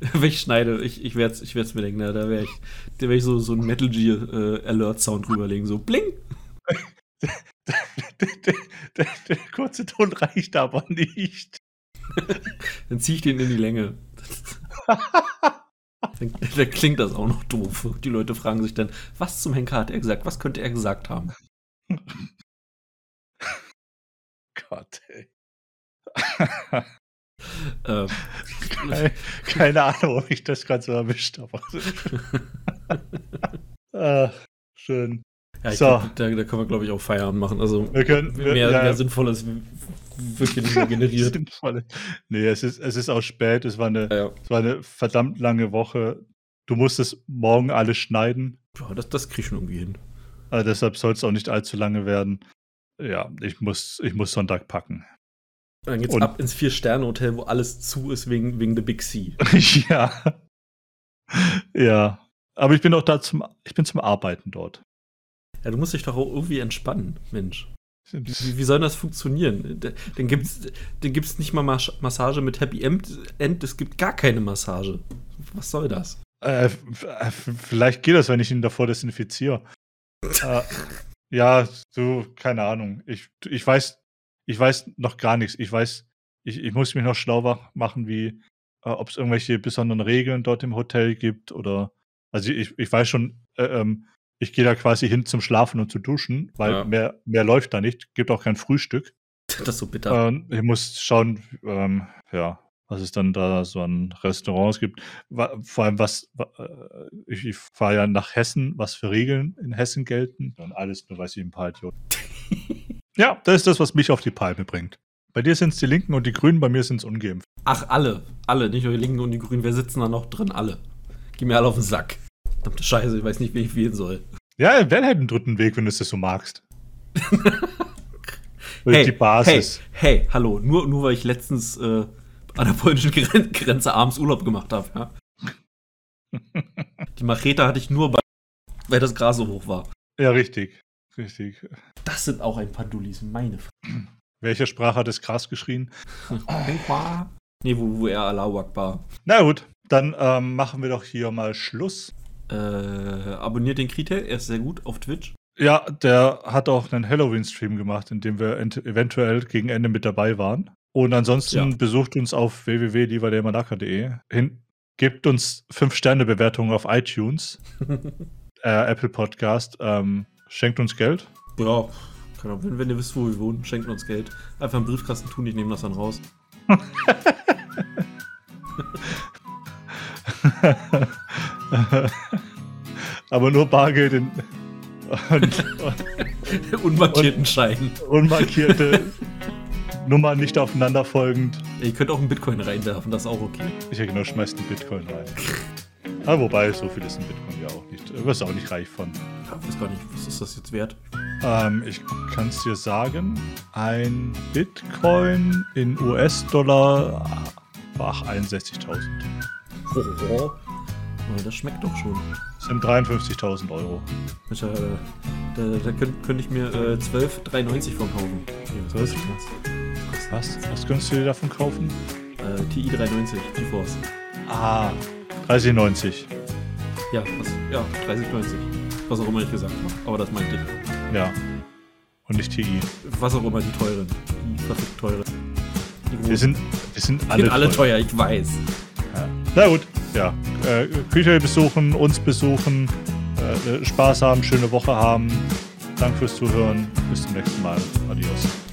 Wenn ich schneide, ich, ich werde es ich mir denken, da werde ich, da werd ich so, so einen Metal Gear äh, Alert Sound drüberlegen, so bling. Der, der, der, kurze Ton reicht aber nicht. Dann ziehe ich den in die Länge. dann, dann, klingt das auch noch doof. Die Leute fragen sich dann, was zum Henker hat er gesagt? Was könnte er gesagt haben? Gott, ey. ähm, keine, keine, Ahnung, ob ich das gerade so erwischt habe. ah, schön. Ja, so. Glaub, da, da, können wir, glaube ich, auch Feierabend machen. Also wir können, wir, mehr, ja, mehr Sinnvolles wird hier nicht mehr generiert. Sinnvolle. Nee, es ist, es ist auch spät. Es war, eine, ja, es war eine verdammt lange Woche. Du musstest morgen alles schneiden. Ja, das, das krieg ich schon irgendwie hin. Also deshalb soll es auch nicht allzu lange werden. Ja, ich muss, ich muss Sonntag packen. Dann geht's Und, ab ins Vier-Sterne-Hotel, wo alles zu ist wegen, wegen der Big C. ja. Ja. Aber ich bin auch da zum, ich bin zum Arbeiten dort. Ja, du musst dich doch auch irgendwie entspannen, Mensch. Wie, wie soll das funktionieren? Dann gibt es dann gibt's nicht mal Massage mit Happy End, es gibt gar keine Massage. Was soll das? Äh, äh vielleicht geht das, wenn ich ihn davor desinfiziere. äh, ja, so, keine Ahnung. Ich, ich weiß, ich weiß noch gar nichts. Ich weiß, ich, ich muss mich noch schlauer machen, wie, äh, ob es irgendwelche besonderen Regeln dort im Hotel gibt oder, also ich, ich weiß schon, äh, ähm, ich gehe da quasi hin zum Schlafen und zu duschen, weil ja. mehr, mehr läuft da nicht. Gibt auch kein Frühstück. Das ist so bitter. Ähm, ich muss schauen, ähm, ja, was es dann da so an Restaurants gibt. Vor allem, was, äh, ich, ich fahre ja nach Hessen, was für Regeln in Hessen gelten. Und alles nur, weil sie ein paar Idioten. ja, das ist das, was mich auf die Palme bringt. Bei dir sind es die Linken und die Grünen, bei mir sind es ungeimpft. Ach, alle. Alle, nicht nur die Linken und die Grünen. Wer sitzen da noch drin? Alle. Geh mir alle auf den Sack. Verdammte Scheiße, ich weiß nicht, wie ich wählen soll. Ja, wähl halt einen dritten Weg, wenn du es so magst. hey, die Basis. Hey, hey, hallo. Nur, nur weil ich letztens äh, an der polnischen Grenze abends Urlaub gemacht habe, ja. Die Machete hatte ich nur, bei, weil das Gras so hoch war. Ja, richtig. Richtig. Das sind auch ein paar Dullis, meine Frage. Welcher Sprache hat das Gras geschrien? nee, wo, wo er Allahu Akbar. Na gut, dann ähm, machen wir doch hier mal Schluss. Äh, abonniert den Kritel, er ist sehr gut auf Twitch. Ja, der hat auch einen Halloween-Stream gemacht, in dem wir eventuell gegen Ende mit dabei waren. Und ansonsten ja. besucht uns auf www.divadermanaka.de. Gebt uns 5-Sterne-Bewertungen auf iTunes, äh, Apple Podcast. Ähm, schenkt uns Geld. Ja, genau. Wenn, wenn ihr wisst, wo wir wohnen, schenkt uns Geld. Einfach einen Briefkasten tun, ich nehme das dann raus. Aber nur Bargeld in. Und, Unmarkierten Schein. Unmarkierte Nummer nicht aufeinanderfolgend. Ihr könnt auch einen Bitcoin reinwerfen, das ist auch okay. Ich ja genau, schmeißt einen Bitcoin rein. Aber wobei, so viel ist ein Bitcoin ja auch nicht. Du wirst auch nicht reich von. Ich weiß gar nicht, was ist das jetzt wert? Ähm, ich kann es dir sagen. Ein Bitcoin in US-Dollar war 61.000. Das schmeckt doch schon. Das sind 53.000 Euro. Ich, äh, da, da könnte könnt ich mir äh, 12,93 von kaufen. Ja, was? Was? Was könntest du dir davon kaufen? Äh, TI 390, GeForce. Ah, 3090. Ja, was, ja, 3090. Was auch immer ich gesagt habe. Aber das meinte ich. Ja. Und nicht TI. Was auch immer die teuren. Die verfickt teuren. Die wir sind, wir sind alle, sind alle teuer. ich weiß. Na gut, ja. Äh, Küche besuchen, uns besuchen, äh, Spaß haben, schöne Woche haben. Danke fürs Zuhören. Bis zum nächsten Mal. Adios.